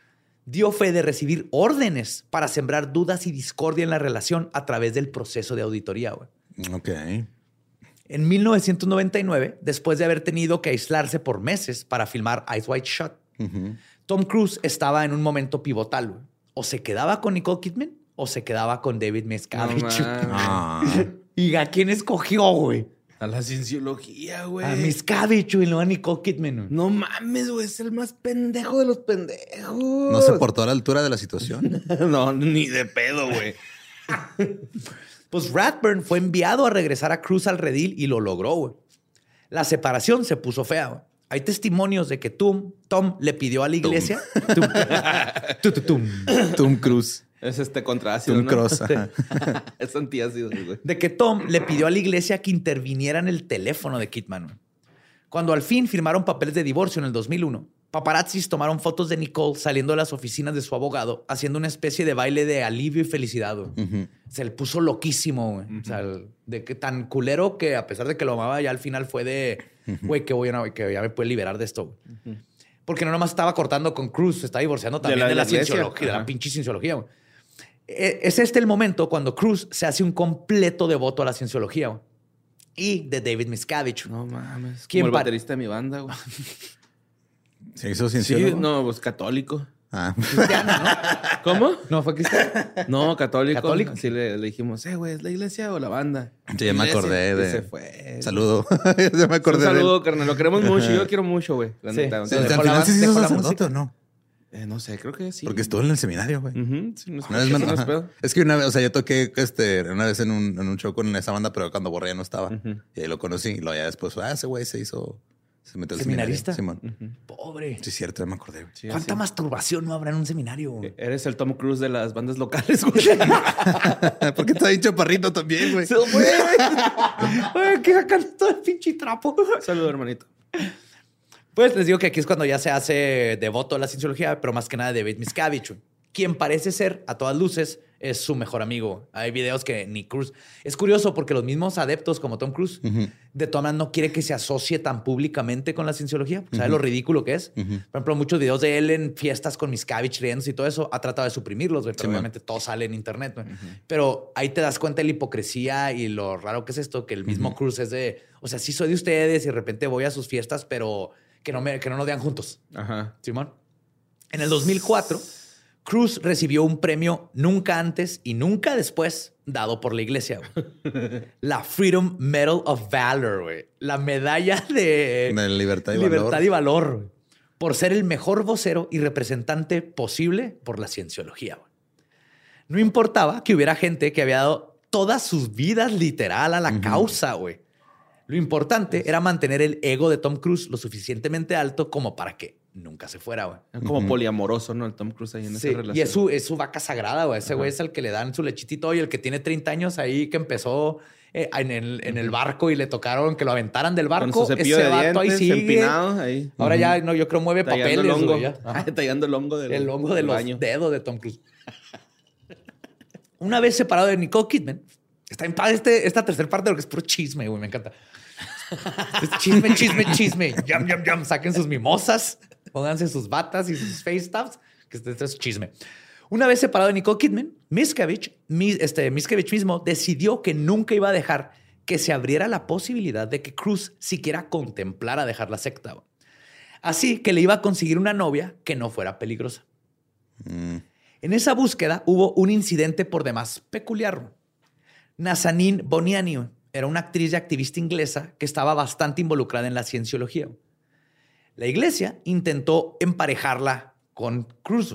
dio fe de recibir órdenes para sembrar dudas y discordia en la relación a través del proceso de auditoría. güey. Ok. En 1999, después de haber tenido que aislarse por meses para filmar Eyes Wide Shut, Tom Cruise estaba en un momento pivotal. güey. O se quedaba con Nicole Kidman o se quedaba con David Miscavige. Ah. ¿Y a quién escogió, güey? A la cienciología, güey. A Miscavige y no a Nicole Kidman. güey. No mames, güey, es el más pendejo de los pendejos. No se portó a la altura de la situación. no, ni de pedo, güey. Pues Rathburn fue enviado a regresar a Cruz al redil y lo logró, güey. La separación se puso fea, güey. Hay testimonios de que Tom, Tom le pidió a la iglesia. Tu, tum. Tom Cruise. Es este contraácido, Tom ¿no? Cross. ajá. es antiácido, güey. De que Tom le pidió a la iglesia que interviniera en el teléfono de Kidman. güey. Cuando al fin firmaron papeles de divorcio en el 2001, paparazzis tomaron fotos de Nicole saliendo de las oficinas de su abogado, haciendo una especie de baile de alivio y felicidad. güey. Se le puso loquísimo, güey. O sea, el- de que tan culero que a pesar de que lo amaba, ya al final fue de, güey, que voy a, que ya me puede liberar de esto. güey. Porque no nomás estaba cortando con Cruz, se está divorciando también de la- la, de la iglesia. cienciología, de la pinche cienciología. güey. E- Es este el momento cuando Cruz se hace un completo devoto a la cienciología y de David Miscavige. No mames. ¿Quién Como el baterista de mi banda, güey. Se hizo Sí, cienciólogo. no, pues católico. Ah. ¿Cómo? ¿No fue cristiano? No, católico. ¿Católico? Sí, le, le dijimos, eh, güey, ¿es la iglesia o la banda? Sí, ya me acordé de. se fue. Saludo. ya me acordé Un de él. saludo, carnal. Lo queremos mucho. Yo lo quiero mucho, güey. La Sí. neta. Sí, Al la final sí se hizo sacerdote o no. Eh, no sé, creo que sí. Porque estuvo en el seminario, güey. Sí, no es Una vez no es que una vez, o sea, yo toqué este, una vez en un, en un show con esa banda, pero cuando Borre ya no estaba. Y ahí lo conocí. Y luego ya después, ah, ese güey se hizo. Se metió al ¿Seminarista? seminario. Simón. Pobre. Sí, es cierto, ya me acordé. güey. Sí, ¿Cuánta masturbación no habrá en un seminario? güey? Eres el Tom Cruise de las bandas locales, güey. Porque está bien chaparrito también, güey. Ay, que sacan todo el pinche trapo. Saludo, hermanito. Pues les digo que aquí es cuando ya se hace devoto a la cienciología, pero más que nada David Miscavige, quien parece ser, a todas luces, es su mejor amigo. Hay videos que ni Cruz... Es curioso porque los mismos adeptos como Tom Cruise, de todas maneras no quiere que se asocie tan públicamente con la cienciología. ¿Sabe lo ridículo que es? Por ejemplo, muchos videos de él en fiestas con Miscavige riéndose y todo eso, ha tratado de suprimirlos, pero man. obviamente todo sale en internet. Pero ahí te das cuenta de la hipocresía y lo raro que es esto, que el mismo Cruz es de... O sea, sí soy de ustedes y de repente voy a sus fiestas, pero que no, me, que no nos vean juntos. Ajá. Simón. En el 2004, Cruz recibió un premio nunca antes y nunca después dado por la iglesia. la Freedom Medal of Valor, güey. La medalla de, De libertad y libertad valor. y valor, güey. Por ser el mejor vocero y representante posible por la cienciología. No importaba que hubiera gente que había dado todas sus vidas literal a la causa, güey. Lo importante era mantener el ego de Tom Cruise lo suficientemente alto como para que nunca se fuera, güey. Como poliamoroso, ¿no? El Tom Cruise ahí en Sí, esa relación. y es su, es su vaca sagrada, güey. Ese güey es el que le dan su lechitito y el que tiene 30 años ahí que empezó eh, en, el, en el barco y le tocaron que lo aventaran del Con barco. su cepillo Ese de vato ahí sigue. empinado, ahí. Ahora ya, no, yo creo mueve Tallando el papeles, hongo. güey. Tallando el hongo del El hongo de del los baño. dedos de Tom Cruise. Una vez separado de Nicole Kidman, está en paz este, esta tercera parte de lo que es puro chisme, güey. Me encanta. Es chisme, chisme, chisme. Yum, yum, yum. Saquen sus mimosas, pónganse sus batas y sus face tabs, que este, este es chisme. Una vez separado de Nicole Kidman, Miscavige, mi- este, Miscavige mismo decidió que nunca iba a dejar que se abriera la posibilidad de que Cruz siquiera contemplara dejar la secta. Así que le iba a conseguir una novia que no fuera peligrosa. Mm. En esa búsqueda hubo un incidente por demás peculiar. Nazanin Boniani era una actriz y activista inglesa que estaba bastante involucrada en la cienciología. La iglesia intentó emparejarla con.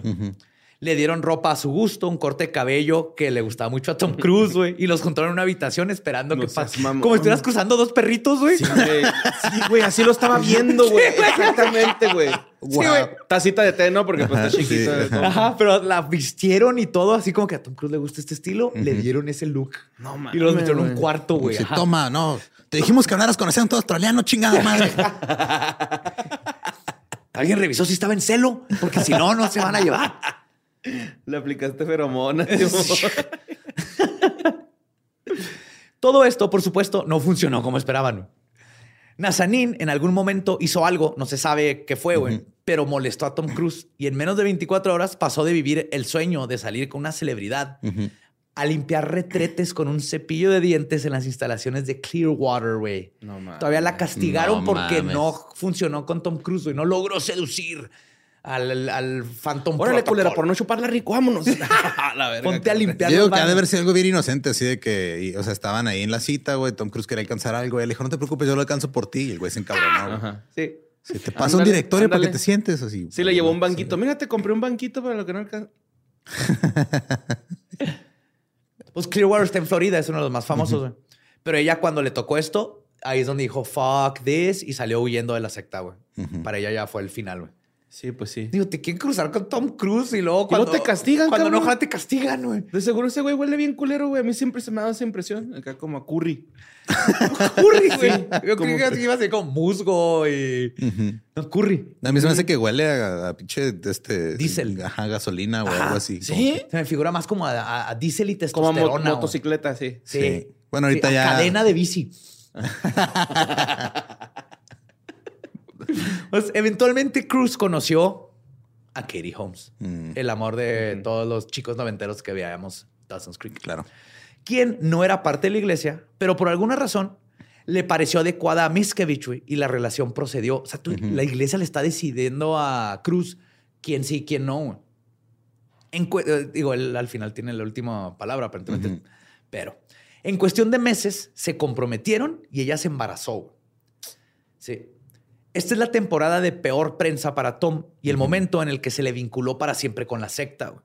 Ujú. Le dieron ropa a su gusto, un corte de cabello que le gustaba mucho a Tom Cruise, güey. Y los juntaron en una habitación esperando No que pase. Como si estuvieras cruzando dos perritos, güey. Sí, güey. Sí, güey, así lo estaba viendo, güey. Exactamente, güey. Wow. Sí, güey. Tacita de té, ¿no? Porque pues está chiquita. sí. Ajá, pero la vistieron y todo, así como que a Tom Cruise le gusta este estilo, le dieron ese look. No mames. Y los metieron en un cuarto, güey. Toma, no. Te dijimos que hablaras con acento australiano, chingada madre. Alguien revisó si estaba en celo, porque si no, no se van a llevar. Le aplicaste feromonas. Todo esto, por supuesto, no funcionó como esperaban. Nazanin en algún momento hizo algo, no se sabe qué fue, güey, pero molestó a Tom Cruise y en menos de 24 horas pasó de vivir el sueño de salir con una celebridad a limpiar retretes con un cepillo de dientes en las instalaciones de Clearwater, güey. No mames. Todavía la castigaron No porque mames. no funcionó con Tom Cruise, güey. No logró seducir al, al Phantom Órale, Protocol. culera, por no chuparla rico, vámonos. la verga. Ponte a limpiar Yo digo que ha de haber sido algo bien inocente, así de que, y, o sea, estaban ahí en la cita, güey. Tom Cruise quería alcanzar algo. Y él dijo, no te preocupes, yo lo alcanzo por ti. Y el güey se encabronó. güey. Ajá. Sí. Si te pasa un Ándale, directorio para que ándale. te sientes así. Sí, le llevó un banquito. Mira, te compré un banquito para lo que no alcanza. Pues Clearwater está en Florida, es uno de los más famosos. güey. Pero ella cuando le tocó esto, ahí es donde dijo, fuck this, y salió huyendo de la secta, güey. Para ella ya fue el final, güey. Sí, pues sí. Digo, te quieren cruzar con Tom Cruise y luego Y cuando... luego te castigan, Cuando no, ojalá te castigan, güey. De seguro ese güey huele bien culero, güey. A mí siempre se me ha dado esa impresión. Acá como a curry. Curry, güey. Sí, Yo como- creí que iba a ser como musgo y... No, curry. A mí se me hace que huele a, a pinche este Diésel. Ajá, gasolina o Ajá. algo así. ¿Sí? Se me figura más como a, a, a diésel y Como a testosterona. motocicleta, sí. Sí. Sí. Bueno, ahorita Sí, ya- Cadena de bici. pues eventualmente Cruz conoció a Katie Holmes, Mm. el amor de todos los chicos noventeros que veíamos Dawson's Creek. Claro. Quien no era parte de la iglesia, pero por alguna razón le pareció adecuada a Miskevich güey, y la relación procedió. O sea, tú- la iglesia le está decidiendo a Cruz quién sí y quién no. En eh, digo, él al final tiene la última palabra, aparentemente. Pero en cuestión de meses se comprometieron y ella se embarazó. Sí. Esta es la temporada de peor prensa para Tom y el momento en el que se le vinculó para siempre con la secta. güey.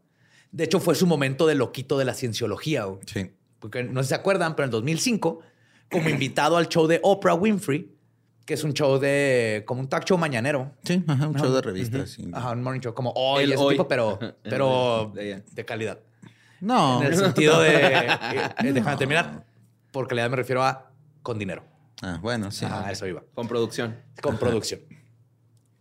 De hecho, fue su momento de loquito de la cienciología. güey. Sí. Porque no sé si se acuerdan, pero en 2005, como invitado al show de Oprah Winfrey, que es un show de, como un talk show mañanero. Sí, ajá, un show de revistas. sí. Ajá, un morning show, como hoy, El ese hoy. tipo, pero, pero de calidad. No. En el sentido de, eh, déjame terminar, por calidad me refiero a con dinero. Ah, bueno, sí. Ajá, eso iba. Con producción. Con producción.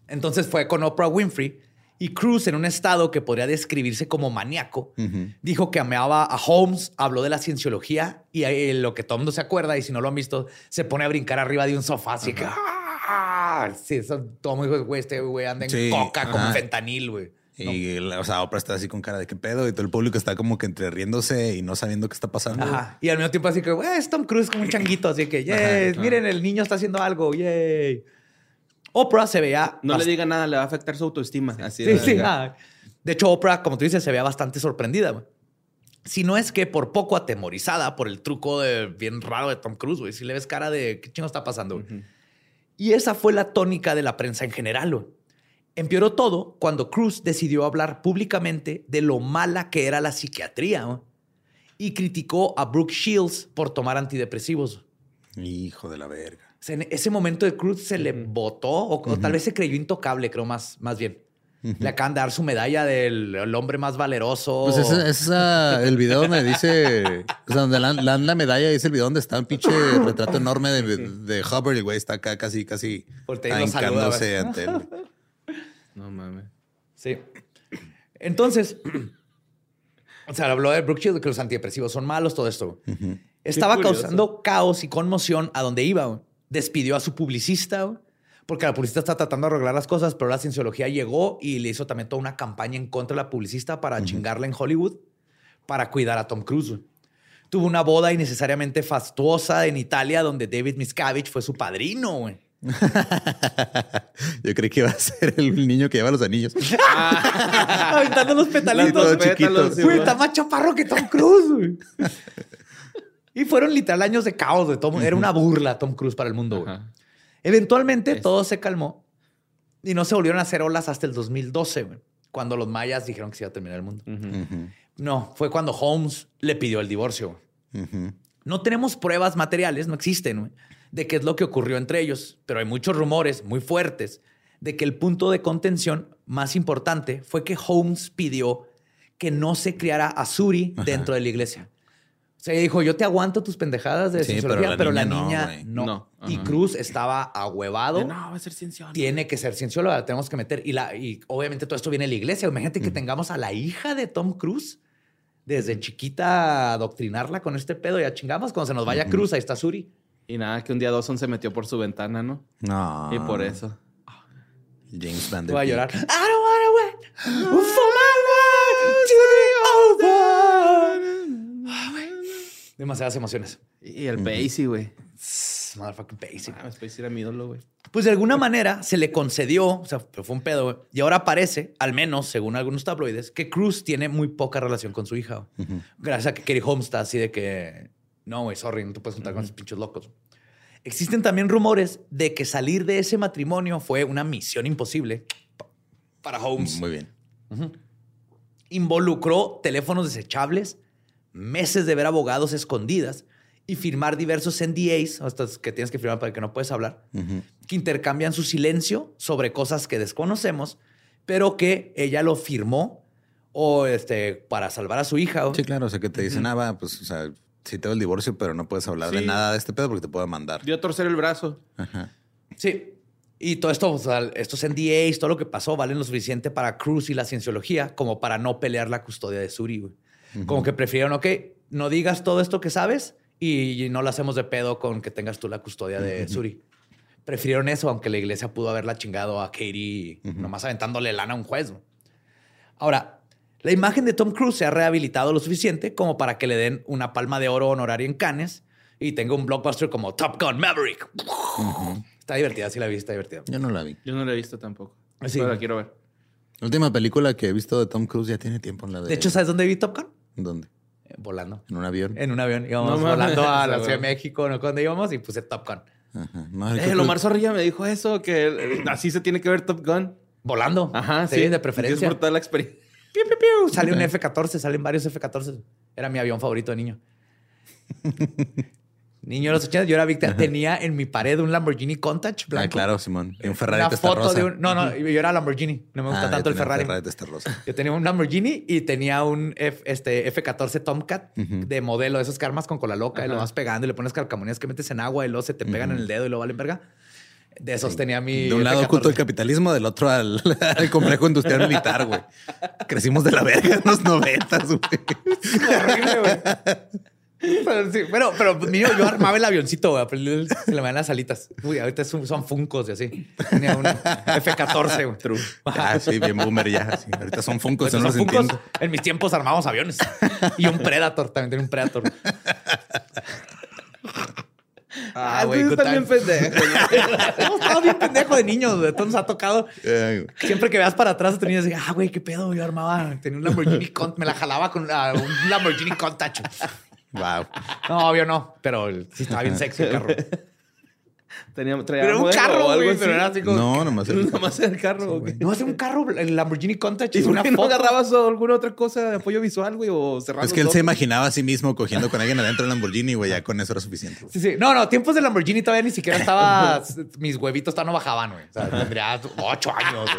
Entonces fue con Oprah Winfrey y Cruz en un estado que podría describirse como maníaco. Dijo que amaba a Holmes, habló de la cienciología y eh, lo que todo el mundo se acuerda, y si no lo han visto, se pone a brincar arriba de un sofá. Así que. ¡ah! Sí, eso, todo el mundo dijo, güey, este güey anda en Sí, coca con ajá. fentanil, güey. Y, o sea, Oprah está así con cara de qué pedo y todo el público está como que entre riéndose y no sabiendo qué está pasando. Ajá. Y al mismo tiempo, así que, güey, es Tom Cruise como un changuito. Así que, Ajá, ajá. miren, el niño está haciendo algo, yay. Oprah se veía. No le diga nada, le va a afectar su autoestima. Así Sí, de- sí. ah. De hecho, Oprah, como tú dices, se veía bastante sorprendida. Si no es que por poco atemorizada por el truco de bien raro de Tom Cruise, güey. Si le ves cara de qué chingo está pasando. Y esa fue la tónica de la prensa en general. güey. Empeoró todo cuando Cruz decidió hablar públicamente de lo mala que era la psiquiatría y criticó a Brooke Shields por tomar antidepresivos. Hijo de la verga. O sea, en ese momento de Cruz se le botó o, o tal vez se creyó intocable, creo más, más bien. Le acaban de dar su medalla del el hombre más valeroso. Pues ese es esa- el video donde dice, o sea, donde le dan, le dan la medalla y es el video donde está un pinche retrato enorme de, de Hubbard y el güey está acá casi, casi ante él. No mames. Sí. Entonces, o sea, habló de Brooke Shields, que los antidepresivos son malos, todo esto. Estaba causando caos y conmoción a donde iba. Despidió a su publicista, porque la publicista está tratando de arreglar las cosas, pero la cienciología llegó y le hizo también toda una campaña en contra de la publicista para chingarla en Hollywood, para cuidar a Tom Cruise. Tuvo una boda innecesariamente fastuosa en Italia, donde David Miscavige fue su padrino, güey. Yo creí que iba a ser el niño que lleva los anillos. Aventando los petalitos. Todo Los pétalos, chiquito. sí, Güey, güey. está más chaparro que Tom Cruise, güey. y fueron literal años de caos de Tom. Era una burla Tom Cruise para el mundo, güey. Eventualmente Es- todo se calmó y no se volvieron a hacer olas hasta el 2012, güey, cuando los mayas dijeron que se iba a terminar el mundo. No, fue cuando Holmes le pidió el divorcio. No tenemos pruebas materiales, no existen, güey, de qué es lo que ocurrió entre ellos, pero hay muchos rumores muy fuertes de que el punto de contención más importante fue que Holmes pidió que no se criara a Suri dentro de la iglesia. O sea, dijo, yo te aguanto tus pendejadas de Sí, pero pero la la niña, no, güey. no. No, Y. Cruz estaba ahuevado. No, va a ser cienciólogo. Tiene que ser ciencióloga, la tenemos que meter. Y, la, y obviamente todo esto viene de la iglesia. Imagínate que tengamos a la hija de Tom Cruise desde chiquita a adoctrinarla con este pedo. Ya chingamos. Cuando se nos vaya Cruz, ahí está Suri. Y nada, que un día Dawson se metió por su ventana, ¿no? No. Y por eso. James Van Te voy a Der llorar. I don't wanna wait for my life to be over. Ah, güey. Demasiadas emociones. Y el Pacey, güey. Motherfucking basic. Ah, era mi ídolo, güey. Pues de alguna manera se le concedió, o sea, pero fue un pedo, güey. Y ahora parece, al menos según algunos tabloides, que Cruz tiene muy poca relación con su hija. güey. Gracias a que Kerry Holmes está así de que, no, güey, sorry, no te puedes juntar con esos pinches locos. Existen también rumores de que salir de ese matrimonio fue una misión imposible pa- para Holmes. Muy bien. Involucró teléfonos desechables, meses de ver abogados escondidas y firmar diversos NDAs, estos que tienes que firmar para que no puedes hablar, que intercambian su silencio sobre cosas que desconocemos, pero que ella lo firmó o este, para salvar a su hija. Sí, claro. O sea, que te dicen, ah, va, pues, o sea, sí te el divorcio, pero no puedes hablar de Sí. nada de este pedo porque te puedo mandar. Dio a torcer el brazo. Ajá. Sí. Y todo esto, o sea, estos NDAs, todo lo que pasó, valen lo suficiente para Cruz y la cienciología como para no pelear la custodia de Suri. güey. Como que prefirieron, ok, no digas todo esto que sabes y no lo hacemos de pedo con que tengas tú la custodia de Suri. Prefirieron eso, aunque la iglesia pudo haberla chingado a Katie nomás aventándole lana a un juez. Ahora, la imagen de Tom Cruise se ha rehabilitado lo suficiente como para que le den una palma de oro honoraria en Cannes y tenga un blockbuster como Top Gun Maverick. Está divertida, sí la vi, está divertida. Yo no la vi. Yo no lo he visto tampoco. Sí. Pero la quiero ver. La última película que he visto de Tom Cruise ya tiene tiempo en la de. De hecho, ¿sabes dónde vi Top Gun? ¿Dónde? Eh, Volando. En un avión. En un avión. Íbamos No volando a la. Ciudad de México, ¿no? Cuando íbamos y puse Top Gun. Ajá. No, Eh, Lomar Zorrilla me dijo eso, que así se tiene que ver Top Gun. Volando. Ajá, sí. sí. de preferencia. Disfrutar la experiencia. Piu, piu, piu. Sale un F-14, salen varios F-14. Era mi avión favorito de niño. niño de los 80, yo era víctima. Tenía en mi pared un Lamborghini Countach blanco. Ah, claro, Simón. Y un Ferrari Una foto rosa. de un... No, no, yo era Lamborghini. No me gusta Ah, tanto el Ferrari. rosa. Yo tenía un Lamborghini y tenía un F, este, F-14 Tomcat de modelo, de esos que armas con cola loca y lo vas pegando y le pones calcamonías que metes en agua y luego se te pegan en el dedo y lo valen verga. De esos tenía mi. De un lado F-14. oculto el capitalismo, del otro al, al complejo industrial militar, güey. Crecimos de la verga en los noventas, güey. Horrible, güey. Pero, sí, pero, pero niño, yo armaba el avioncito, güey. Se le van las alitas. Uy, ahorita son, son funcos y así. Tenía un F-14, güey. True. Ah, sí, bien boomer ya. sí. Ahorita son funcos, Pues no los Funkos, entiendo. en mis tiempos armábamos aviones. Y un Predator, también tenía un Predator. Ah, güey, güey, estás bien times. pendejo. Hemos estado bien pendejo de niños, güey. Todo nos ha tocado. Güey. Siempre que veas para atrás, tenías de, ah, güey, qué pedo. Yo armaba, tenía un Lamborghini, Con- me la jalaba con ah, un Lamborghini Countach. Wow. No, obvio no, pero sí estaba bien sexy el carro. Tenía, traía Pero era un modelo carro, o algo güey, pero era así como... No, nomás el Nada más el carro. güey. No, es un carro, el Lamborghini Countach. ¿Y una no agarrabas alguna otra cosa de apoyo visual, güey? O cerrar Es que él se imaginaba a sí mismo cogiendo con alguien adentro del Lamborghini, güey. Ya con eso era suficiente. Sí, sí. No, no, tiempos de Lamborghini todavía ni siquiera estaba. mis huevitos todavía no bajaban, güey. O sea, tendría ocho años,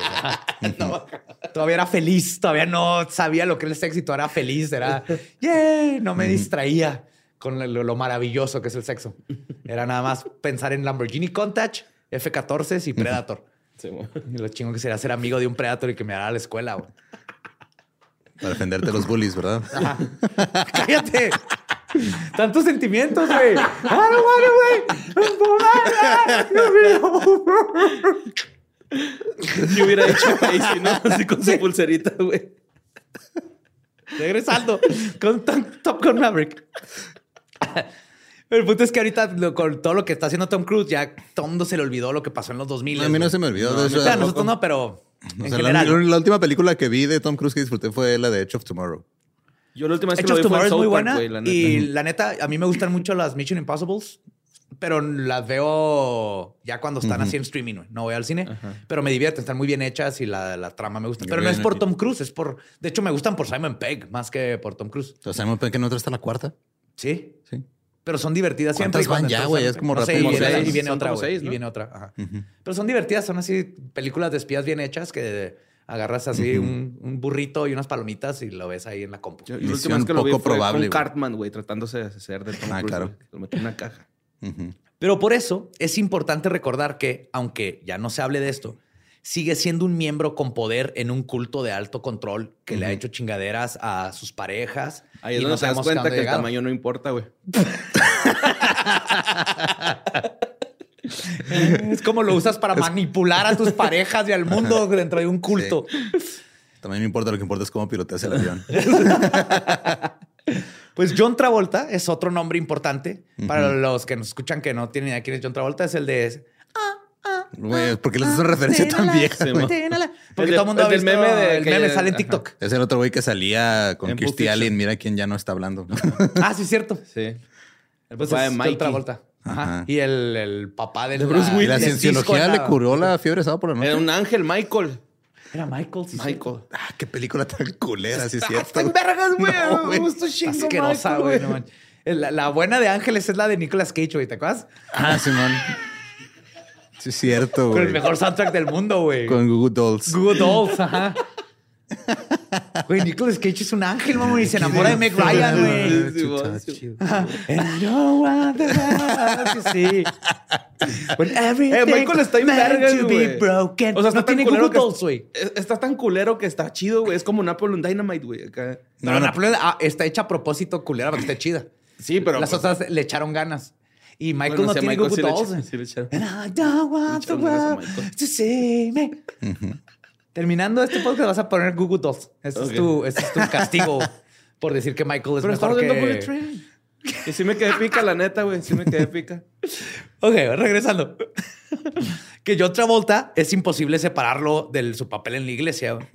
güey. No, todavía era feliz, todavía no sabía lo que era el sexo y todavía era feliz. Era, yay, no me distraía con lo, lo maravilloso que es el sexo. Era nada más pensar en Lamborghini Countach, F-14 y Predator. Sí, güey. Y lo chingo que sería ser amigo de un Predator y que me dará a la escuela, güey. Para defenderte de los bullies, ¿verdad? ¡Cállate! Tantos sentimientos, güey. ¡Ah, no, güey! Yo hubiera hecho Pacey, ¿no? Así con su pulserita, güey. Regresando con Top, Top Gun Maverick. El punto es que ahorita con todo lo que está haciendo Tom Cruise, ya todo mundo se le olvidó lo que pasó en los 2000. a mí no se me olvidó de eso. O sea, nosotros no, pero en la, general. la última película que vi de Tom Cruise que disfruté fue la de Edge of Tomorrow. Yo la última vez que Edge of Tomorrow en es muy Park, buena. la y la neta, a mí me gustan mucho las Mission Impossibles, pero las veo ya cuando están así en streaming. No voy al cine, pero me divierten, están muy bien hechas y la, la trama me gusta. Pero no es en- por Tom Cruise, es por. De hecho, me gustan por Simon Pegg más que por Tom Cruise. Entonces, Simon Pegg que no está la cuarta. Sí. Pero son divertidas siempre. ¿Cuántas y van ya, güey? Es como no sé, y, viene, y otra, como güey. seis, Y viene otra. Ajá. Pero son divertidas, son así películas de espías bien hechas que agarras así un, un burrito y unas palomitas y lo ves ahí en la compu. Yo- y la última vez que lo vi fue probable, con. Cartman, güey, tratándose de hacer de Tom Ah, claro. Lo metió en una caja. Pero por eso es importante recordar que, aunque ya no se hable de esto, sigue siendo un miembro con poder en un culto de alto control que le ha hecho chingaderas a sus parejas. Ahí es donde no te das cuenta que el tamaño no importa, güey. Es como lo usas para manipular a tus parejas y al mundo dentro de un culto. También no importa, lo que importa es cómo piloteas el avión. Pues John Travolta es otro nombre importante. Para los que nos escuchan que no tienen idea quién es John Travolta, es el de... Güey, ¿por qué le haces una referencia tan vieja? Porque El todo el mundo el ha del visto meme de el meme sale en. TikTok. Es el otro güey que salía con Kirstie. Alley. Mira quién ya no está hablando. Ah, sí, es cierto. Sí. El Pues papá de John Mikey. Travolta. Ajá. Ajá. Y el, el papá del De Bruce la- y la cienciología le curó la fiebre sábado por la noche. Era un ángel, Michael. Era Michael. sí, sí. Michael. Ah, qué película tan culera, sí es Está cierto. en vergas, güey. No. Me gustó chingo, Asquerosa, Michael, güey. no la buena de Ángeles es la de Nicolas Cage, güey. ¿Te acuerdas? Ah, Simón. Sí es cierto, Con el güey. mejor soundtrack del mundo, güey. Con Google Dolls. Google Dolls, ajá. Güey, Nicolas Cage es un ángel, mamón, y se enamora de Meg Ryan, güey. Sí, güey. Sí. And no world, sí. When everything Eh, Michael está en güey. O sea, está no tiene Google Dolls, güey. Es- Está tan culero que está chido, güey. Es como Napoleon Dynamite, güey. Acá. Pero Napoleón ah, está hecha a propósito culera para que esté chida. Sí, pero. Las pues, otras le echaron ganas. Y Michael bueno, no tiene Michael Google Dolls. sí le echaron. And I don't want the world to see me. Terminando este podcast vas a poner Google Dolls. Ese, Ok. es, tu, ese es tu castigo por decir que Michael es Pero mejor que... Bullet Train. Y sí me quedé pica, la neta, güey. Sí me quedé pica. Ok, regresando. que John Travolta es imposible separarlo de su papel en la iglesia, güey.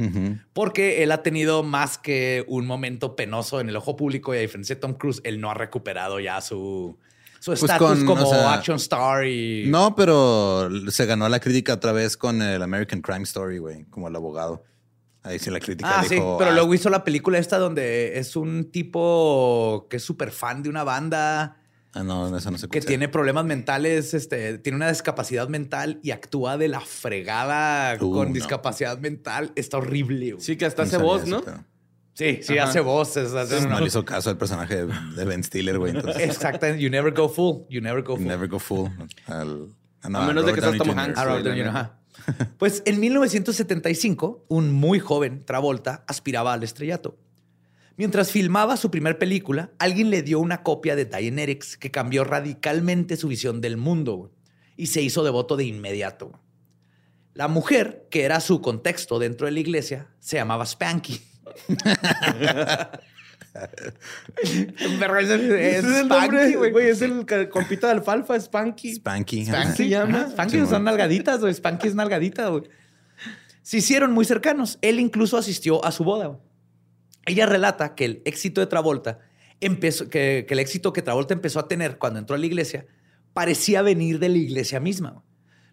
porque él ha tenido más que un momento penoso en el ojo público y a diferencia de Tom Cruise, él no ha recuperado ya su su Pues estatus con, como o sea, action star y No, pero se ganó la crítica otra vez con el American Crime Story, güey, como el abogado. Ahí sí la crítica Ah, sí, pero "Ah, luego hizo la película esta donde es un tipo que es súper fan de una banda Ah, no, eso no se que tiene problemas mentales, este, tiene una discapacidad mental y actúa de la fregada Uh, con no. discapacidad mental. Está horrible. güey. Sí, que hasta No hace voz, eso, ¿no? pero- Sí, sí, Ajá. hace voces. hace No le hizo caso al personaje de, Ben Stiller, güey. Entonces, Exactamente. You never go full. You never go full. never go full. Al, ah, no, A menos de que seas Tom. Hanks. Pues en 1975, un muy joven Travolta aspiraba al estrellato. Mientras filmaba su primer película, alguien le dio una copia de Dianetics que cambió radicalmente su visión del mundo y se hizo devoto de inmediato. La mujer, que era su contexto dentro de la iglesia, se llamaba Spanky. Pero es, es es el Spanky, nombre, güey. güey. Es el compita de alfalfa, Spanky. Spanky. Spanky se llama? Spanky Simón. son nalgaditas, güey. Spanky es nalgadita, güey. Se hicieron muy cercanos. Él incluso asistió a su boda. Ella relata que el éxito de Travolta empezó, que, que el éxito que Travolta empezó a tener cuando entró a la iglesia parecía venir de la iglesia misma. güey.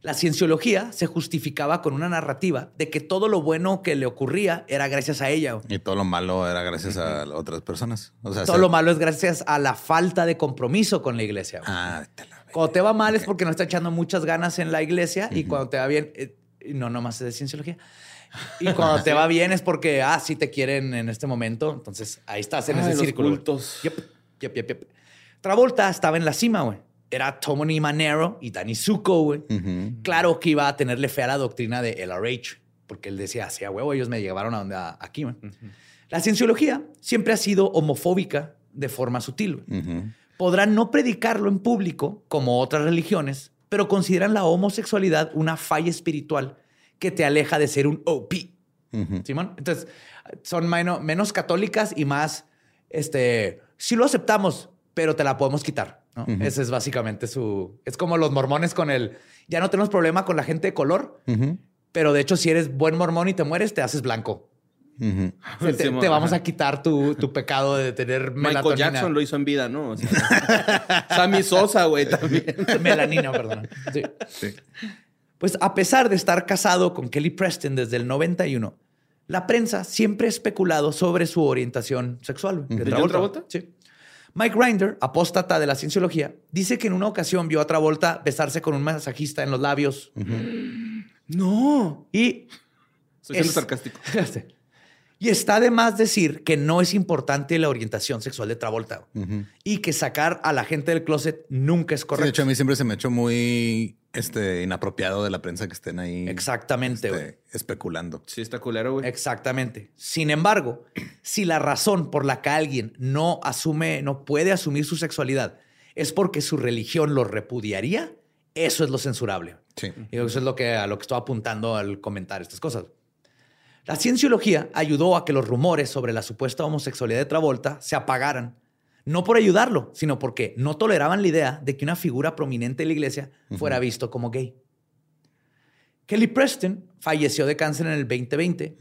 La cienciología se justificaba con una narrativa de que todo lo bueno que le ocurría era gracias a ella. Y todo lo malo era gracias a otras personas. O sea, Todo se- lo malo es gracias a la falta de compromiso con la iglesia. Ah, te la. Cuando te va mal es porque no está echando muchas ganas en la iglesia y cuando te va bien, eh, no nomás es de cienciología. Y cuando te va bien es porque, ah, sí te quieren en este momento. Entonces ahí estás en Ay, ese los círculo. cultos. Yep, yep, yep, yep. Travolta estaba en la cima, güey. Era Tony Manero y Danny Zuko, güey. Claro que iba a tenerle fe a la doctrina de LRH, porque él decía, así a huevo, ellos me llevaron a donde a- aquí, güey. La cienciología siempre ha sido homofóbica de forma sutil. podrán no predicarlo en público como otras religiones, pero consideran la homosexualidad una falla espiritual que te aleja de ser un OP. Simón. Entonces, son meno- menos católicas y más, este, sí lo aceptamos, pero te la podemos quitar. ¿No? Ese es básicamente su... Es como los mormones con el... Ya no tenemos problema con la gente de color, pero de hecho si eres buen mormón y te mueres, te haces blanco. te, vamos a quitar tu, pecado de tener Michael Jackson lo hizo en vida, ¿no? O sea, Sammy Sosa, güey, también. Melanina, perdón. Sí. Pues a pesar de estar casado con Kelly Preston desde el 91, la prensa siempre ha especulado sobre su orientación sexual. ¿De Travolta? Sí. Mike Grinder, apóstata de la cienciología, dice que en una ocasión vio a Travolta besarse con un masajista en los labios. No. Y. Soy siendo sarcástico. Y está de más decir que no es importante la orientación sexual de Travolta y que sacar a la gente del closet nunca es correcto. de hecho, a mí siempre se me ha hecho muy este, inapropiado de la prensa que estén ahí. Exactamente. Este, especulando. Sí, está culero, güey. Exactamente. Sin embargo, si la razón por la que alguien no asume, no puede asumir su sexualidad es porque su religión lo repudiaría, eso es lo censurable. Sí. Y eso es lo que, a lo que estoy apuntando al comentar estas cosas. La cienciología ayudó a que los rumores sobre la supuesta homosexualidad de Travolta se apagaran, no por ayudarlo, sino porque no toleraban la idea de que una figura prominente de la iglesia fuera visto como gay. Kelly Preston falleció de cáncer en el 2020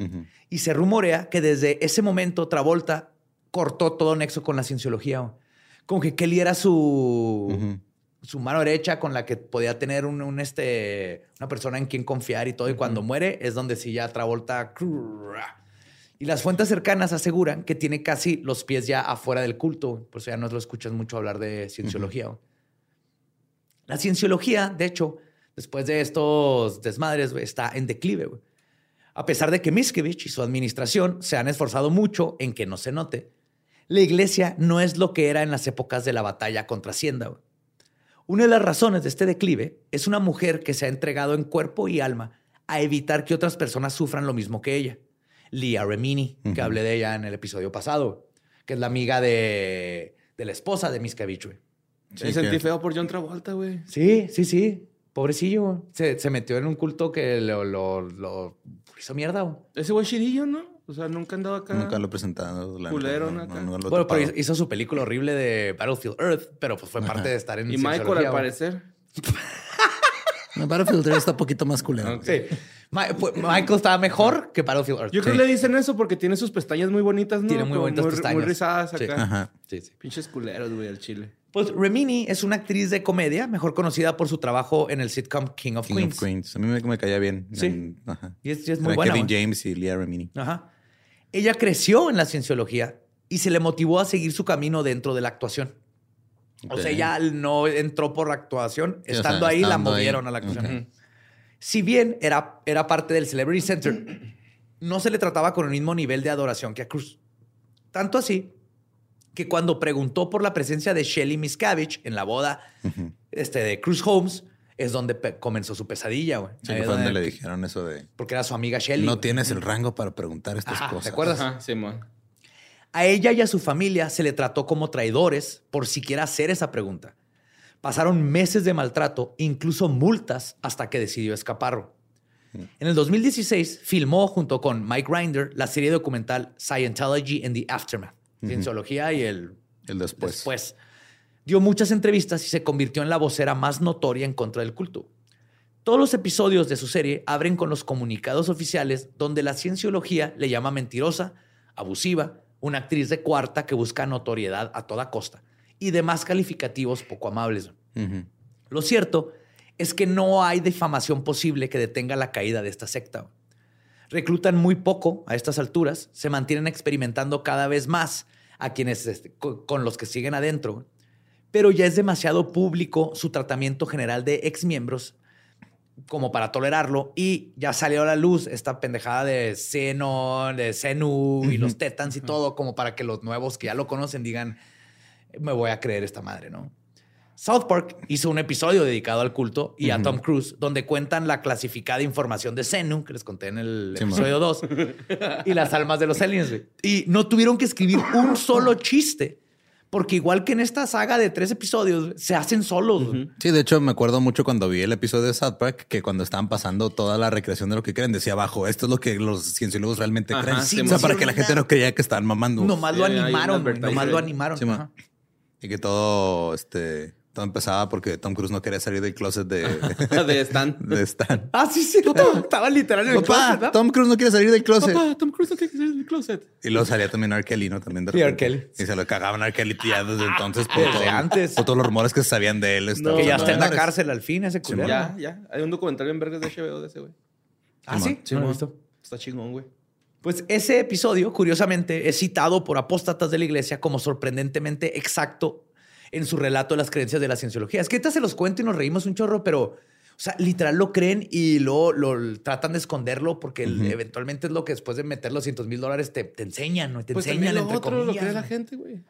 y se rumorea que desde ese momento Travolta cortó todo nexo con la cienciología. Como que Kelly era su su mano derecha con la que podía tener un, este, una persona en quien confiar y todo. Y cuando muere es donde sí ya Travolta. Y las fuentes cercanas aseguran que tiene casi los pies ya afuera del culto. Por eso ya no lo escuchas mucho hablar de cienciología. La cienciología, de hecho, después de estos desmadres, está en declive. A pesar de que Miskevich y su administración se han esforzado mucho en que no se note, la iglesia no es lo que era en las épocas de la batalla contra Hacienda. Una de las razones de este declive es una mujer que se ha entregado en cuerpo y alma a evitar que otras personas sufran lo mismo que ella. Lia Remini, que hablé de ella en el episodio pasado, que es la amiga de, la esposa de Miscavige. Sí, Me sentí feo por John Travolta, güey. Sí, sí, sí. Pobrecillo. Se, metió en un culto que lo, lo, hizo mierda. Ese güey chirillo, ¿no? O sea, nunca andaba acá. Nunca lo he presentado. Culero, no, bueno, pero hizo su película horrible de Battlefield Earth, pero pues fue parte de estar en Y Michael, al parecer. Battlefield Earth está un poquito más culero. Sí. Michael estaba mejor que Battlefield Earth. Yo creo que le dicen eso porque tiene sus pestañas muy bonitas, ¿no? Tiene muy bonitas pestañas. Muy rizadas acá. Ajá. Sí, sí. Pinches culeros, güey, al chile. Pues Remini es una actriz de comedia, mejor conocida por su trabajo en el sitcom King of Queens. King of Queens. A mí me, caía bien. Sí. ajá. Y es, muy buena. Kevin James y Leah Remini. Ajá. Ella creció en la cienciología y se le motivó a seguir su camino dentro de la actuación. O sea, ella no entró por la actuación, estando ahí la movieron a la actuación. Si bien era, era parte del Celebrity Center, no se le trataba con el mismo nivel de adoración que a Cruz. Tanto así que cuando preguntó por la presencia de Shelly Miscavige en la boda este, de Cruz Holmes, es donde comenzó su pesadilla, güey. Sí, fue donde le dijeron eso de... Porque era su amiga Shelly. No tienes el rango para preguntar estas cosas. ¿Te acuerdas? Ajá, sí, A ella y a su familia se le trató como traidores por siquiera hacer esa pregunta. Pasaron meses de maltrato, incluso multas, hasta que decidió escapar. En el 2016 filmó junto con Mike Grinder la serie documental Scientology in the Aftermath, Cienciología y el, el después. después dio muchas entrevistas y se convirtió en la vocera más notoria en contra del culto. Todos los episodios de su serie abren con los comunicados oficiales donde la cienciología le llama mentirosa, abusiva, una actriz de cuarta que busca notoriedad a toda costa y demás calificativos poco amables. Lo cierto es que no hay difamación posible que detenga la caída de esta secta. Reclutan muy poco a estas alturas, se mantienen experimentando cada vez más a quienes este, con los que siguen adentro pero ya es demasiado público su tratamiento general de exmiembros como para tolerarlo y ya salió a la luz esta pendejada de Seno, de Senu y los Tetans y todo como para que los nuevos que ya lo conocen digan me voy a creer esta madre, ¿no? South Park hizo un episodio dedicado al culto y a Tom Cruise, donde cuentan la clasificada información de Senu, que les conté en el episodio 2, y las almas de los aliens. Y no tuvieron que escribir un solo chiste porque igual que en esta saga de tres episodios, se hacen solos. Sí, de hecho me acuerdo mucho cuando vi el episodio de South Park que cuando estaban pasando toda la recreación de lo que creen, decía abajo, esto es lo que los cienciólogos realmente creen. Sí, o sea, para que la gente no creía que estaban mamando. Nomás lo animaron, nomás lo animaron. y que todo, este, Todo empezaba porque Tom Cruise no quería salir del closet de, de Stan. de Stan. Ah, sí, sí. Estaba literal en el Papá, closet, ¿no? Tom Cruise no quiere salir del closet. Papá, Tom Cruise no quiere salir del closet. Y luego salía también R. Kelly, ¿no? También de Sí, R. repente. Kelly. Y se lo cagaban a R. Kelly ya desde entonces. Por, Desde todo- antes. por todos los rumores que se sabían de él. Que ya No, está en la cárcel al fin ese culero. Ya, ya. Hay un documental en vergas de HBO de ese, güey. Ah, sí. No lo he visto. Está chingón, güey. Pues ese episodio, curiosamente, es citado por apóstatas de la iglesia como sorprendentemente exacto en su relato las creencias de la cienciología. Es que ahorita se los cuento y nos reímos un chorro, pero, o sea, literal lo creen y lo, lo tratan de esconderlo porque eventualmente es lo que después de meter los cientos mil dólares te, te enseñan, ¿no? Te Pues enseñan, lo entre otro lo comillas. cree la gente, güey.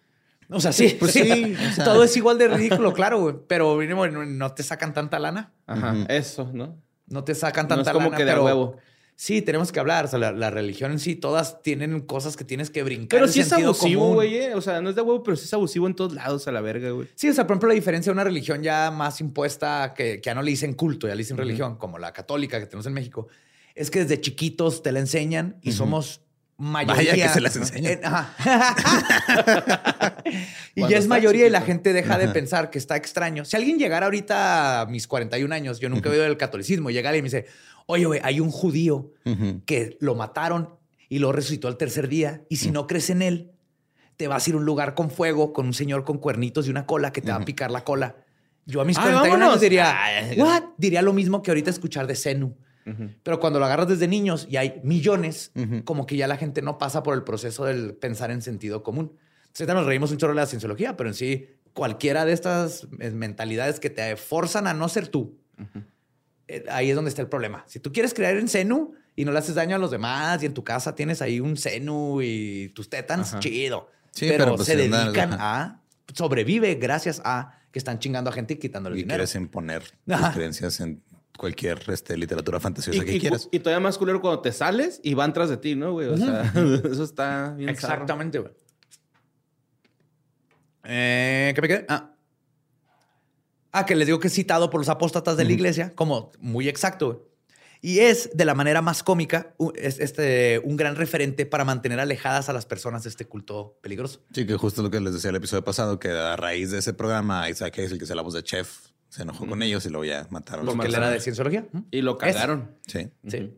O sea, sí, Pues sí. sí, o sea. Todo es igual de ridículo, claro, güey. Pero mínimo no, no te sacan tanta lana. Ajá, eso, ¿no? No te sacan No tanta es como lana, que de pero huevo. Sí, tenemos que hablar. O sea, la, la religión en sí, todas tienen cosas que tienes que brincar. Pero el sí es abusivo, güey. eh. O sea, no es de huevo, pero sí es abusivo en todos lados a la verga, güey. Sí, o sea, por ejemplo, la diferencia de una religión ya más impuesta, que, que ya no le dicen culto, ya le dicen religión, como la católica que tenemos en México, es que desde chiquitos te la enseñan y somos mayoría. Vaya que se las enseñan. Y ya es mayoría y la gente deja de pensar que está extraño. Si alguien llegara ahorita a mis 41 años, yo nunca he oído del catolicismo, y llega alguien y me dice, oye, güey, hay un judío que lo mataron y lo resucitó al tercer día. Y si no crees en él, te vas a ir a un lugar con fuego, con un señor con cuernitos y una cola que te va a picar la cola. Yo a mis Ay, 41 vámonos. años diría, ¿what? Diría lo mismo que ahorita escuchar de Zenu. Pero cuando lo agarras desde niños y hay millones, como que ya la gente no pasa por el proceso del pensar en sentido común. Entonces, nos reímos un chorro de la cienciología, pero en sí, cualquiera de estas eh, mentalidades que te forzan a no ser tú, eh, ahí es donde está el problema. Si tú quieres creer en Zenu y no le haces daño a los demás y en tu casa tienes ahí un Zenu y tus tétanos, Ajá. chido. Sí, pero, pero pues se dedican ajá. a sobrevive gracias a que están chingando a gente y quitándole Y dinero. quieres imponer tus creencias en cualquier este, literatura fantasiosa Y, que y- quieras. y todavía más culero cuando te sales y van tras de ti, ¿no, güey? O sea, eso está bien. Exactamente, güey. Eh, ¿Qué me quedé? Ah. Ah, que les digo que es citado por los apóstatas de la iglesia como muy exacto. güey. Y es de la manera más cómica, es este, un gran referente para mantener alejadas a las personas de este culto peligroso. Sí, que justo lo que les decía el episodio pasado, que a raíz de ese programa, Isaac es el que se la voz de Chef, se enojó con ellos y luego ya mataron. Lo Porque él era de cienciología. ¿Mm? Y lo cagaron. Sí. Sí.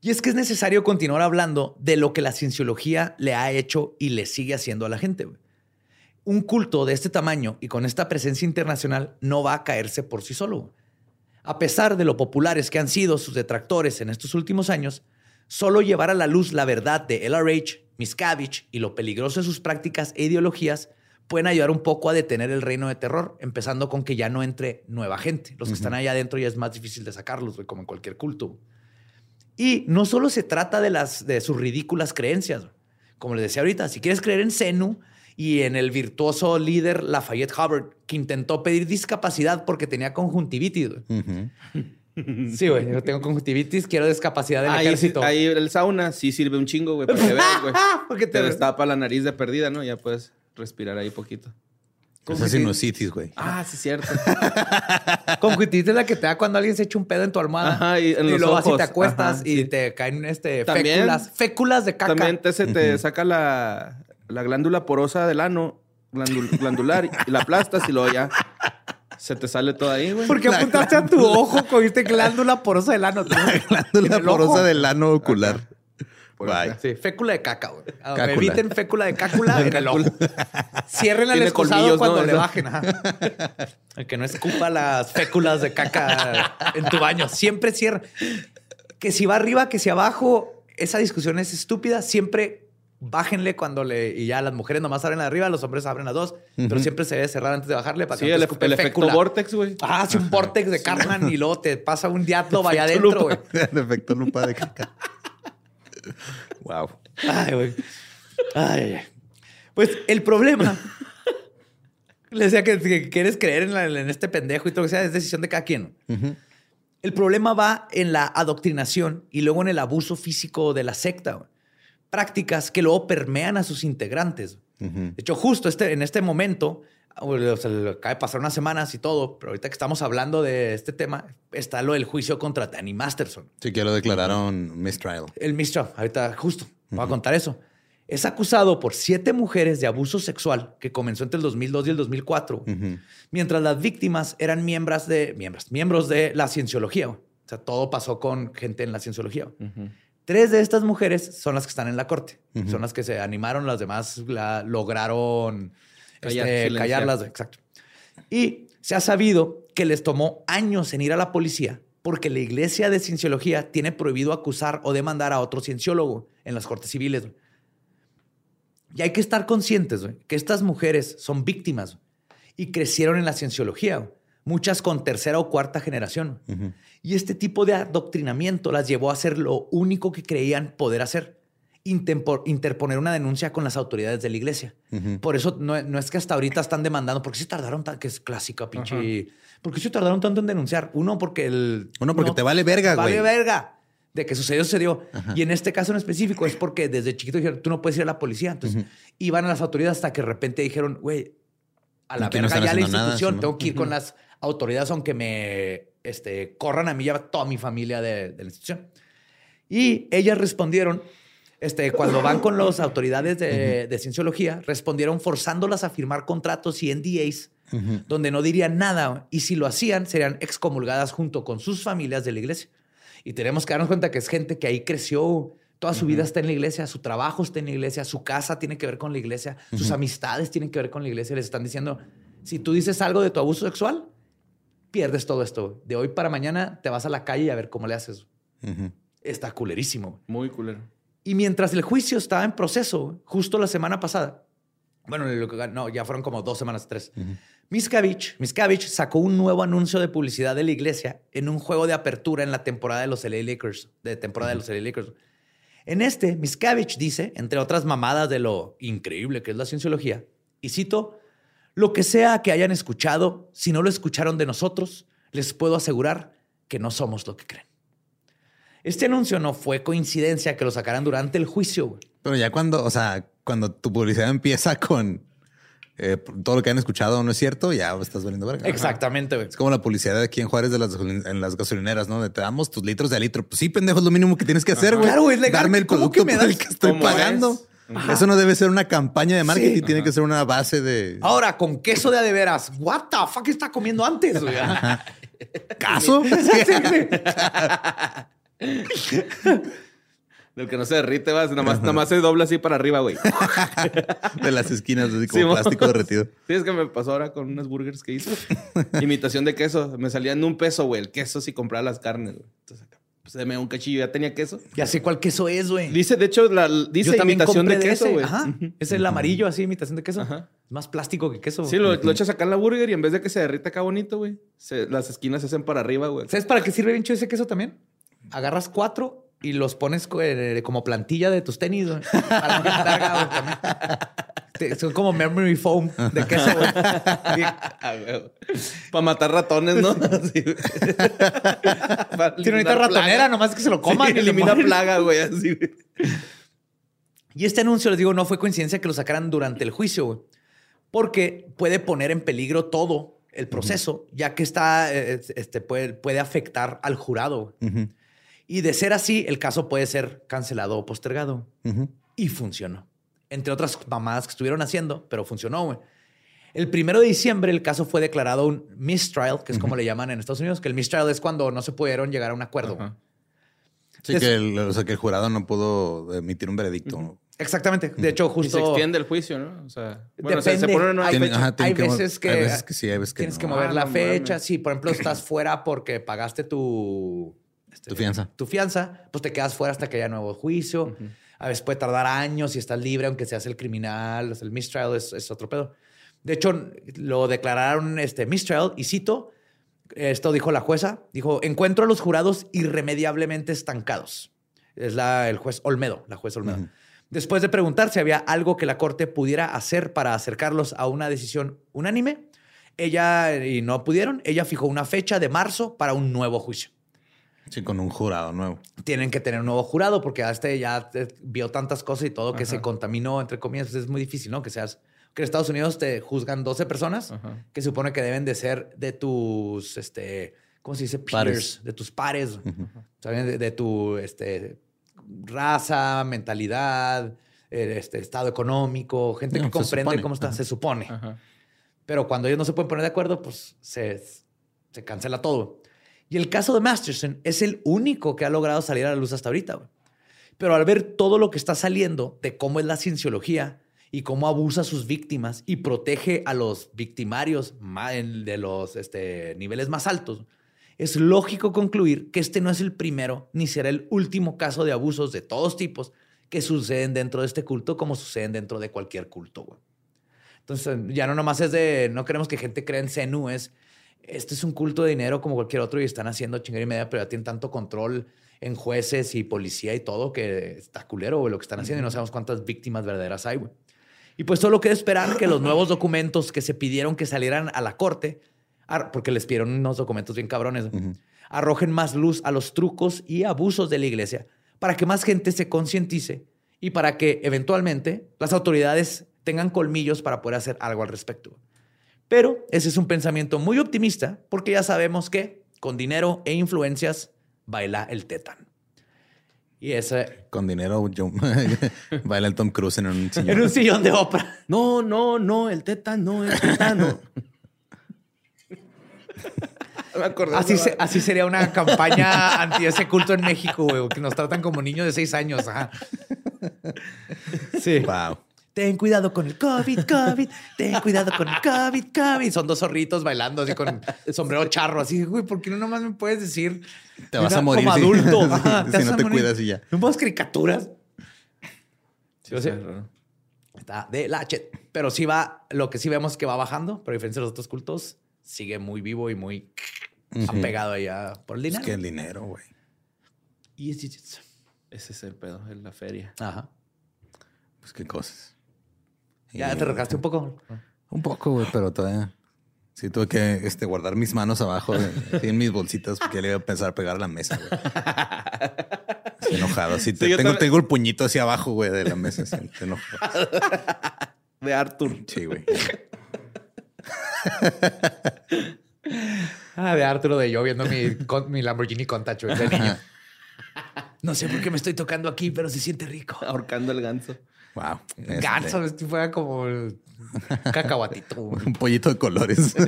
Y es que es necesario continuar hablando de lo que la cienciología le ha hecho y le sigue haciendo a la gente. güey. Un culto de este tamaño y con esta presencia internacional no va a caerse por sí solo. A pesar de lo populares que han sido sus detractores en estos últimos años, solo llevar a la luz la verdad de LRH, Miscavige y lo peligroso de sus prácticas e ideologías pueden ayudar un poco a detener el reino de terror, empezando con que ya no entre nueva gente. Los que están allá adentro ya es más difícil de sacarlos, como en cualquier culto. Y no solo se trata de, las, de sus ridículas creencias. Como les decía ahorita, si quieres creer en Zenu y en el virtuoso líder Lafayette Hubbard, que intentó pedir discapacidad porque tenía conjuntivitis. güey. Ujú. Sí, güey, yo tengo conjuntivitis, quiero discapacidad del Ahí, ejército. ahí el sauna sí sirve un chingo, güey, para que veas, güey. Porque Te te destapa la nariz de perdida, ¿no? Ya puedes respirar ahí poquito. Esa sinusitis, güey. Ah, sí, cierto. Conjuntivitis es la que te da cuando alguien se echa un pedo en tu almohada. Ajá, y en los luego así ojos. te acuestas Ajá, y sí. te caen este, También- féculas, féculas de caca. También te, se te saca la, la glándula porosa del ano glandul- glandular y la aplastas y luego ya se te sale todo ahí, güey. ¿Por qué apuntaste a tu ojo con este glándula porosa del ano? Glándula ¿En el ojo? porosa del ano ocular. Bye. Sí, fécula de caca, güey. Ah. Eviten fécula de cácula en el ojo. Cierren al Tiene excusado cuando ¿no? le bajen. ajá. El que no escupa las féculas de caca en tu baño. Siempre cierra. Que si va arriba, que si abajo, esa discusión es estúpida. Siempre bájenle cuando le... Y ya las mujeres nomás abren la de arriba, los hombres abren las dos. Pero siempre se debe cerrar antes de bajarle para Sí, que no el, el efecto vortex, güey. Ah, hace un vortex de Cartman y luego te pasa un diablo vaya adentro, güey. El efecto lupa de caca. wow. Ay, güey. Ay. Pues el problema. Le decía que, que quieres creer en, la- en este pendejo y todo lo que sea, es decisión de cada quien. El problema va en la adoctrinación y luego en el abuso físico de la secta. güey. Prácticas que luego permean a sus integrantes. De hecho, justo este, en este momento, o sea, le acaba de pasar unas semanas y todo, pero ahorita que estamos hablando de este tema, está lo del juicio contra Danny Masterson. Sí, que lo declararon mistrial. El mistrial, ahorita justo, voy a contar eso. Es acusado por siete mujeres de abuso sexual que comenzó entre el 2002 y el 2004, mientras las víctimas eran miembros de, miembros, miembros de la cienciología. O sea, todo pasó con gente en la cienciología. Tres de estas mujeres son las que están en la corte. Son las que se animaron, las demás lograron este, callarlas. Exacto. Y se ha sabido que les tomó años en ir a la policía porque la iglesia de cienciología tiene prohibido acusar o demandar a otro cienciólogo en las cortes civiles. Y hay que estar conscientes que estas mujeres son víctimas y crecieron en la cienciología, muchas con tercera o cuarta generación. Y este tipo de adoctrinamiento las llevó a hacer lo único que creían poder hacer, interponer una denuncia con las autoridades de la iglesia. Por eso no, es que hasta ahorita están demandando, porque se tardaron tanto, que es clásica, pinche. ¿Por qué se tardaron tanto en denunciar? Uno, porque el. Uno, porque te vale verga, güey. Vale verga de que sucedió, sucedió. Y en este caso en específico es porque desde chiquito dijeron, tú no puedes ir a la policía. Entonces iban a las autoridades hasta que de repente dijeron, güey, a la verga ya la institución, tengo que ir con las autoridades aunque me este, corran a mí y a toda mi familia de, la institución. Y ellas respondieron, este, cuando van con las autoridades de, cienciología, respondieron forzándolas a firmar contratos y NDAs donde no dirían nada. Y si lo hacían, serían excomulgadas junto con sus familias de la iglesia. Y tenemos que darnos cuenta que es gente que ahí creció, toda su vida está en la iglesia, su trabajo está en la iglesia, su casa tiene que ver con la iglesia, sus amistades tienen que ver con la iglesia. Les están diciendo, si tú dices algo de tu abuso sexual, pierdes todo esto. De hoy para mañana te vas a la calle y a ver cómo le haces. Está culerísimo. Muy culero. Y mientras el juicio estaba en proceso, justo la semana pasada, bueno, no, ya fueron como dos semanas, tres. Miscavige, sacó un nuevo anuncio de publicidad de la iglesia en un juego de apertura en la temporada de los LA Lakers, de temporada de los LA Lakers. En este, Miscavige dice, entre otras mamadas de lo increíble que es la cienciología, y cito, lo que sea que hayan escuchado, si no lo escucharon de nosotros, les puedo asegurar que no somos lo que creen. Este anuncio no fue coincidencia que lo sacaran durante el juicio. Pero ya cuando, o sea, cuando tu publicidad empieza con eh, todo lo que han escuchado no es cierto, ya estás valiendo verga. Exactamente. Es como la publicidad de aquí en Juárez de las, en las gasolineras, ¿no? te damos tus litros de litro. Pues sí, pendejo, es lo mínimo que tienes que hacer, güey. Claro, es legal. Darme el producto por el que estoy pagando. Eso no debe ser una campaña de marketing, tiene que ser una base de. Ahora, con queso de adeveras. What the fuck está comiendo antes, güey? ¿Caso? Del que no se derrite, vas, nada más, nada más se dobla así para arriba, güey. de las esquinas, así como plástico derretido. Sí, es que me pasó ahora con unas burgers que hice. Imitación de queso. Me salía en un peso, güey, el queso si compraba las carnes, güey. Entonces acá, pues me un cachillo, ya tenía queso. Ya sé cuál queso es, güey. Dice, de hecho, la, dice imitación de, queso, güey. Ajá. Es el amarillo, así, imitación de queso. Ajá. Es más plástico que queso. Sí, lo, echas acá en la burger y en vez de que se derrita acá bonito, güey, las esquinas se hacen para arriba, güey. ¿Sabes para qué sirve bien ese queso también? Agarras cuatro y los pones eh, como plantilla de tus tenis. Son como memory foam de queso. Para matar ratones, ¿no? Tiene ahorita ratonera, nomás que se lo coman. y elimina plaga, güey. Así, Y este anuncio, les digo, no fue coincidencia que lo sacaran durante el juicio, güey. Porque puede poner en peligro todo el proceso, ya que está, eh, este, puede, puede afectar al jurado. Y de ser así, el caso puede ser cancelado o postergado. Y funcionó. Entre otras mamadas que estuvieron haciendo, pero funcionó, güey. El primero de diciembre el caso fue declarado un mistrial, que es como le llaman en Estados Unidos, que el mistrial es cuando no se pudieron llegar a un acuerdo. Sí, que, el, o sea, que el jurado no pudo emitir un veredicto. Exactamente. De hecho, justo. Y se extiende el juicio, ¿no? O sea, bueno, se, pone una nueva fecha. hay, veces que, hay veces que sí, hay veces que tienes que mover la fecha. Sí, por ejemplo, estás fuera porque pagaste tu este, tu fianza. Tu fianza, pues te quedas fuera hasta que haya nuevo juicio. A veces puede tardar años y estás libre, aunque seas el criminal. El mistrial es, otro pedo. De hecho, lo declararon este mistrial y cito, esto dijo la jueza, dijo, encuentro a los jurados irremediablemente estancados. Es la, el juez Olmedo, la juez Olmedo. Después de preguntar si había algo que la corte pudiera hacer para acercarlos a una decisión unánime, ella, y no pudieron, ella fijó una fecha de marzo para un nuevo juicio. Sí, con un jurado nuevo. Tienen que tener un nuevo jurado porque este ya vio tantas cosas y todo que se contaminó, entre comillas. Pues es muy difícil, ¿no? Que seas. Que en Estados Unidos te juzgan 12 personas que supone que deben de ser de tus, este, ¿cómo se dice? Peers, de tus pares. De, tu este, raza, mentalidad, eh, este estado económico, gente No, que comprende supone. cómo está, Ajá. se supone. Ajá. Pero cuando ellos no se pueden poner de acuerdo, pues se, se cancela todo. Y el caso de Masterson es el único que ha logrado salir a la luz hasta ahorita. Pero al ver todo lo que está saliendo de cómo es la cienciología y cómo abusa a sus víctimas y protege a los victimarios de los este, niveles más altos, es lógico concluir que este no es el primero ni será el último caso de abusos de todos tipos que suceden dentro de este culto como suceden dentro de cualquier culto. Entonces, ya no nomás es de, no queremos que gente crea en Zenu, es, este es un culto de dinero como cualquier otro y están haciendo chingar y media, pero ya tienen tanto control en jueces y policía y todo que está culero, güey, lo que están haciendo y no sabemos cuántas víctimas verdaderas hay, güey. Y pues solo queda esperar que los nuevos documentos que se pidieron que salieran a la corte, porque les pidieron unos documentos bien cabrones, arrojen más luz a los trucos y abusos de la iglesia para que más gente se concientice y para que eventualmente las autoridades tengan colmillos para poder hacer algo al respecto. Pero ese es un pensamiento muy optimista porque ya sabemos que con dinero e influencias baila el tetán. Y ese Con dinero yo baila el Tom Cruise en un sillón. en un sillón de ópera. No, no, no, el tétano, el tétano. Me acordé Así, de- se- así sería una campaña anti ese culto en México, güey, que nos tratan como niños de seis años. ajá. Sí. Wow. Ten cuidado con el COVID, COVID. Ten cuidado con el COVID, COVID. Son dos zorritos bailando así con el sombrero charro. Así, güey, ¿por qué no nomás me puedes decir? Te vas a morir Como si- adulto. Ajá, si no te morir. cuidas y ya. No pongas caricaturas. Sí, sí, raro. Está de la chet. Pero sí va, lo que sí vemos que va bajando, pero a diferencia de los otros cultos, sigue muy vivo y muy apegado allá por el Es dinero. que el dinero, güey. Y es- es- es- Ese es el pedo, es la feria. Ajá. Pues qué cosas. Ya te regaste un poco. Un poco, güey, pero todavía. Sí, tuve que este, guardar mis manos abajo de- en mis bolsitas porque le iba a pensar pegar a la mesa, güey. Así enojado. Así te- Sí, yo tengo, el puñito así abajo, güey, de la mesa. Así, enojado. De Arthur. Sí, güey. Ah, de Arturo de yo viendo mi, con- mi Lamborghini Countach güey, de niño. No sé por qué me estoy tocando aquí, pero se siente rico. Ahorcando el ganso. Wow. Este, Ganso, este fue como el cacahuatito. Un pollito de colores.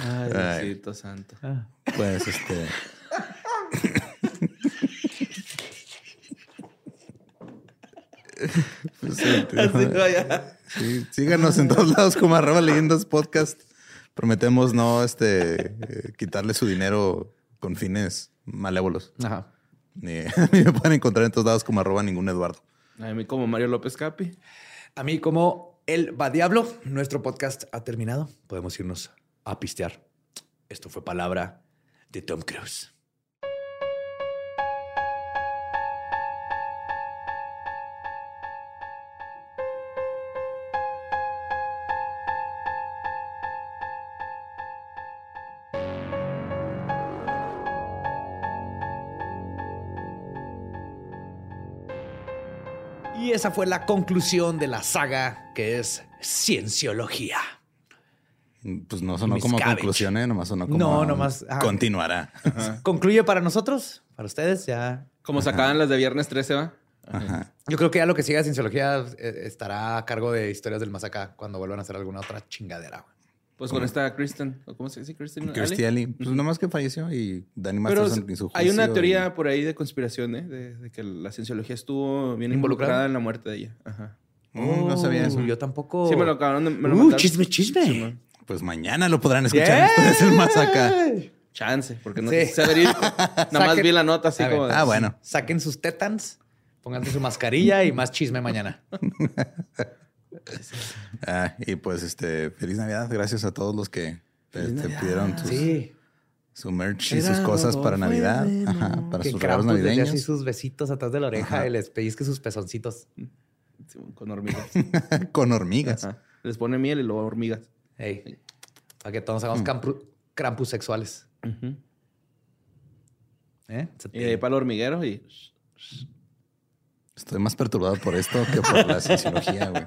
Ay, Ay. Diosito santo. Pues este. Pues, sí. Sí, síganos en todos lados como arroba leyendas podcast. Prometemos no este eh, quitarle su dinero con fines malévolos. Ajá. Ni, a mí me pueden encontrar en todos lados como arroba ningún Eduardo. A mí como Mario López Capi. A mí, como el va diablo, nuestro podcast ha terminado. Podemos irnos a pistear. Esto fue palabra de Tom Cruise. Y esa fue la conclusión de la saga que es Cienciología. Pues no sonó como Cabbage. conclusión, ¿eh? nomás sonó como No, nomás, continuará. ¿Concluye para nosotros? ¿Para ustedes? Ya. Como sacaban las de viernes 13, ¿va? Ajá. Yo creo que ya lo que siga Cienciología eh, estará a cargo de Historias del Más Acá cuando vuelvan a hacer alguna otra chingadera. Pues con esta Kristen, ¿o cómo se dice? Kristen. Kirstie Ali. Alley, pues nomás que falleció y Danny Pero Masterson y su hay una teoría y- por ahí de conspiración, ¿eh? De, de que la cienciología estuvo bien ¿Involucrada? involucrada en la muerte de ella. Ajá. No sabía eso. Yo tampoco. Sí, me lo acabaron de... Me lo Uh, chisme, chisme. Sí. Pues mañana lo podrán escuchar ¡Yeah! ustedes el más acá. Chance, porque no Sí. sé. Nada más vi la nota así como... de- Ah, bueno. Saquen sus tetans, pónganse su mascarilla y más chisme mañana. Ah, y pues este, feliz Navidad. Gracias a todos los que este, pidieron Sí. su merch y Era sus cosas para Navidad. Ajá, para Que sus regalos navideños. sus besitos atrás de la oreja Ajá. y les pellizque sus pezoncitos. Sí, con hormigas. Con hormigas. Ajá. Les pone miel y luego hormigas. Para que todos hagamos campu- Krampus sexuales. ¿Eh? Y de ahí para el hormiguero y... Estoy más perturbado por esto que por la cienciología, güey.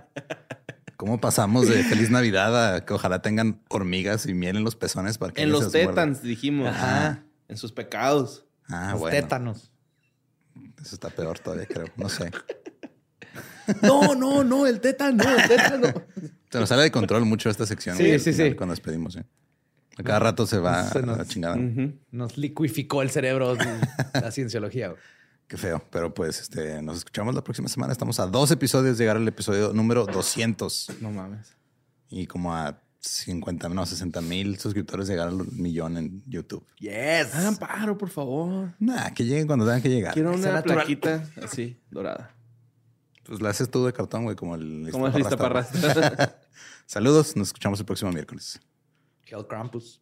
¿Cómo pasamos de feliz Navidad a que ojalá tengan hormigas y miel en los pezones para que En los tétans, dijimos. Ajá. En sus pecados. Ah, Los bueno. tétanos. Eso está peor todavía, creo. No sé. No, no, no, el tétano, el tétano. Se nos sale de control mucho esta sección. Sí, sí, sí. Cuando despedimos, ¿eh? A cada rato se va Se a la chingada. Nos liquificó el cerebro la cienciología. güey. Qué feo. Pero pues este, nos escuchamos la próxima semana. Estamos a dos episodios de llegar al episodio número 200 No mames. y como a 50, no, 60 mil suscriptores llegar al millón en YouTube. Yes. Hagan paro, por favor. Nah, que lleguen cuando tengan que llegar. Quiero una plaquita así, dorada. Pues la haces tú de cartón, güey, como el Como arrastrar. Saludos, nos escuchamos el próximo miércoles. Hell Krampus.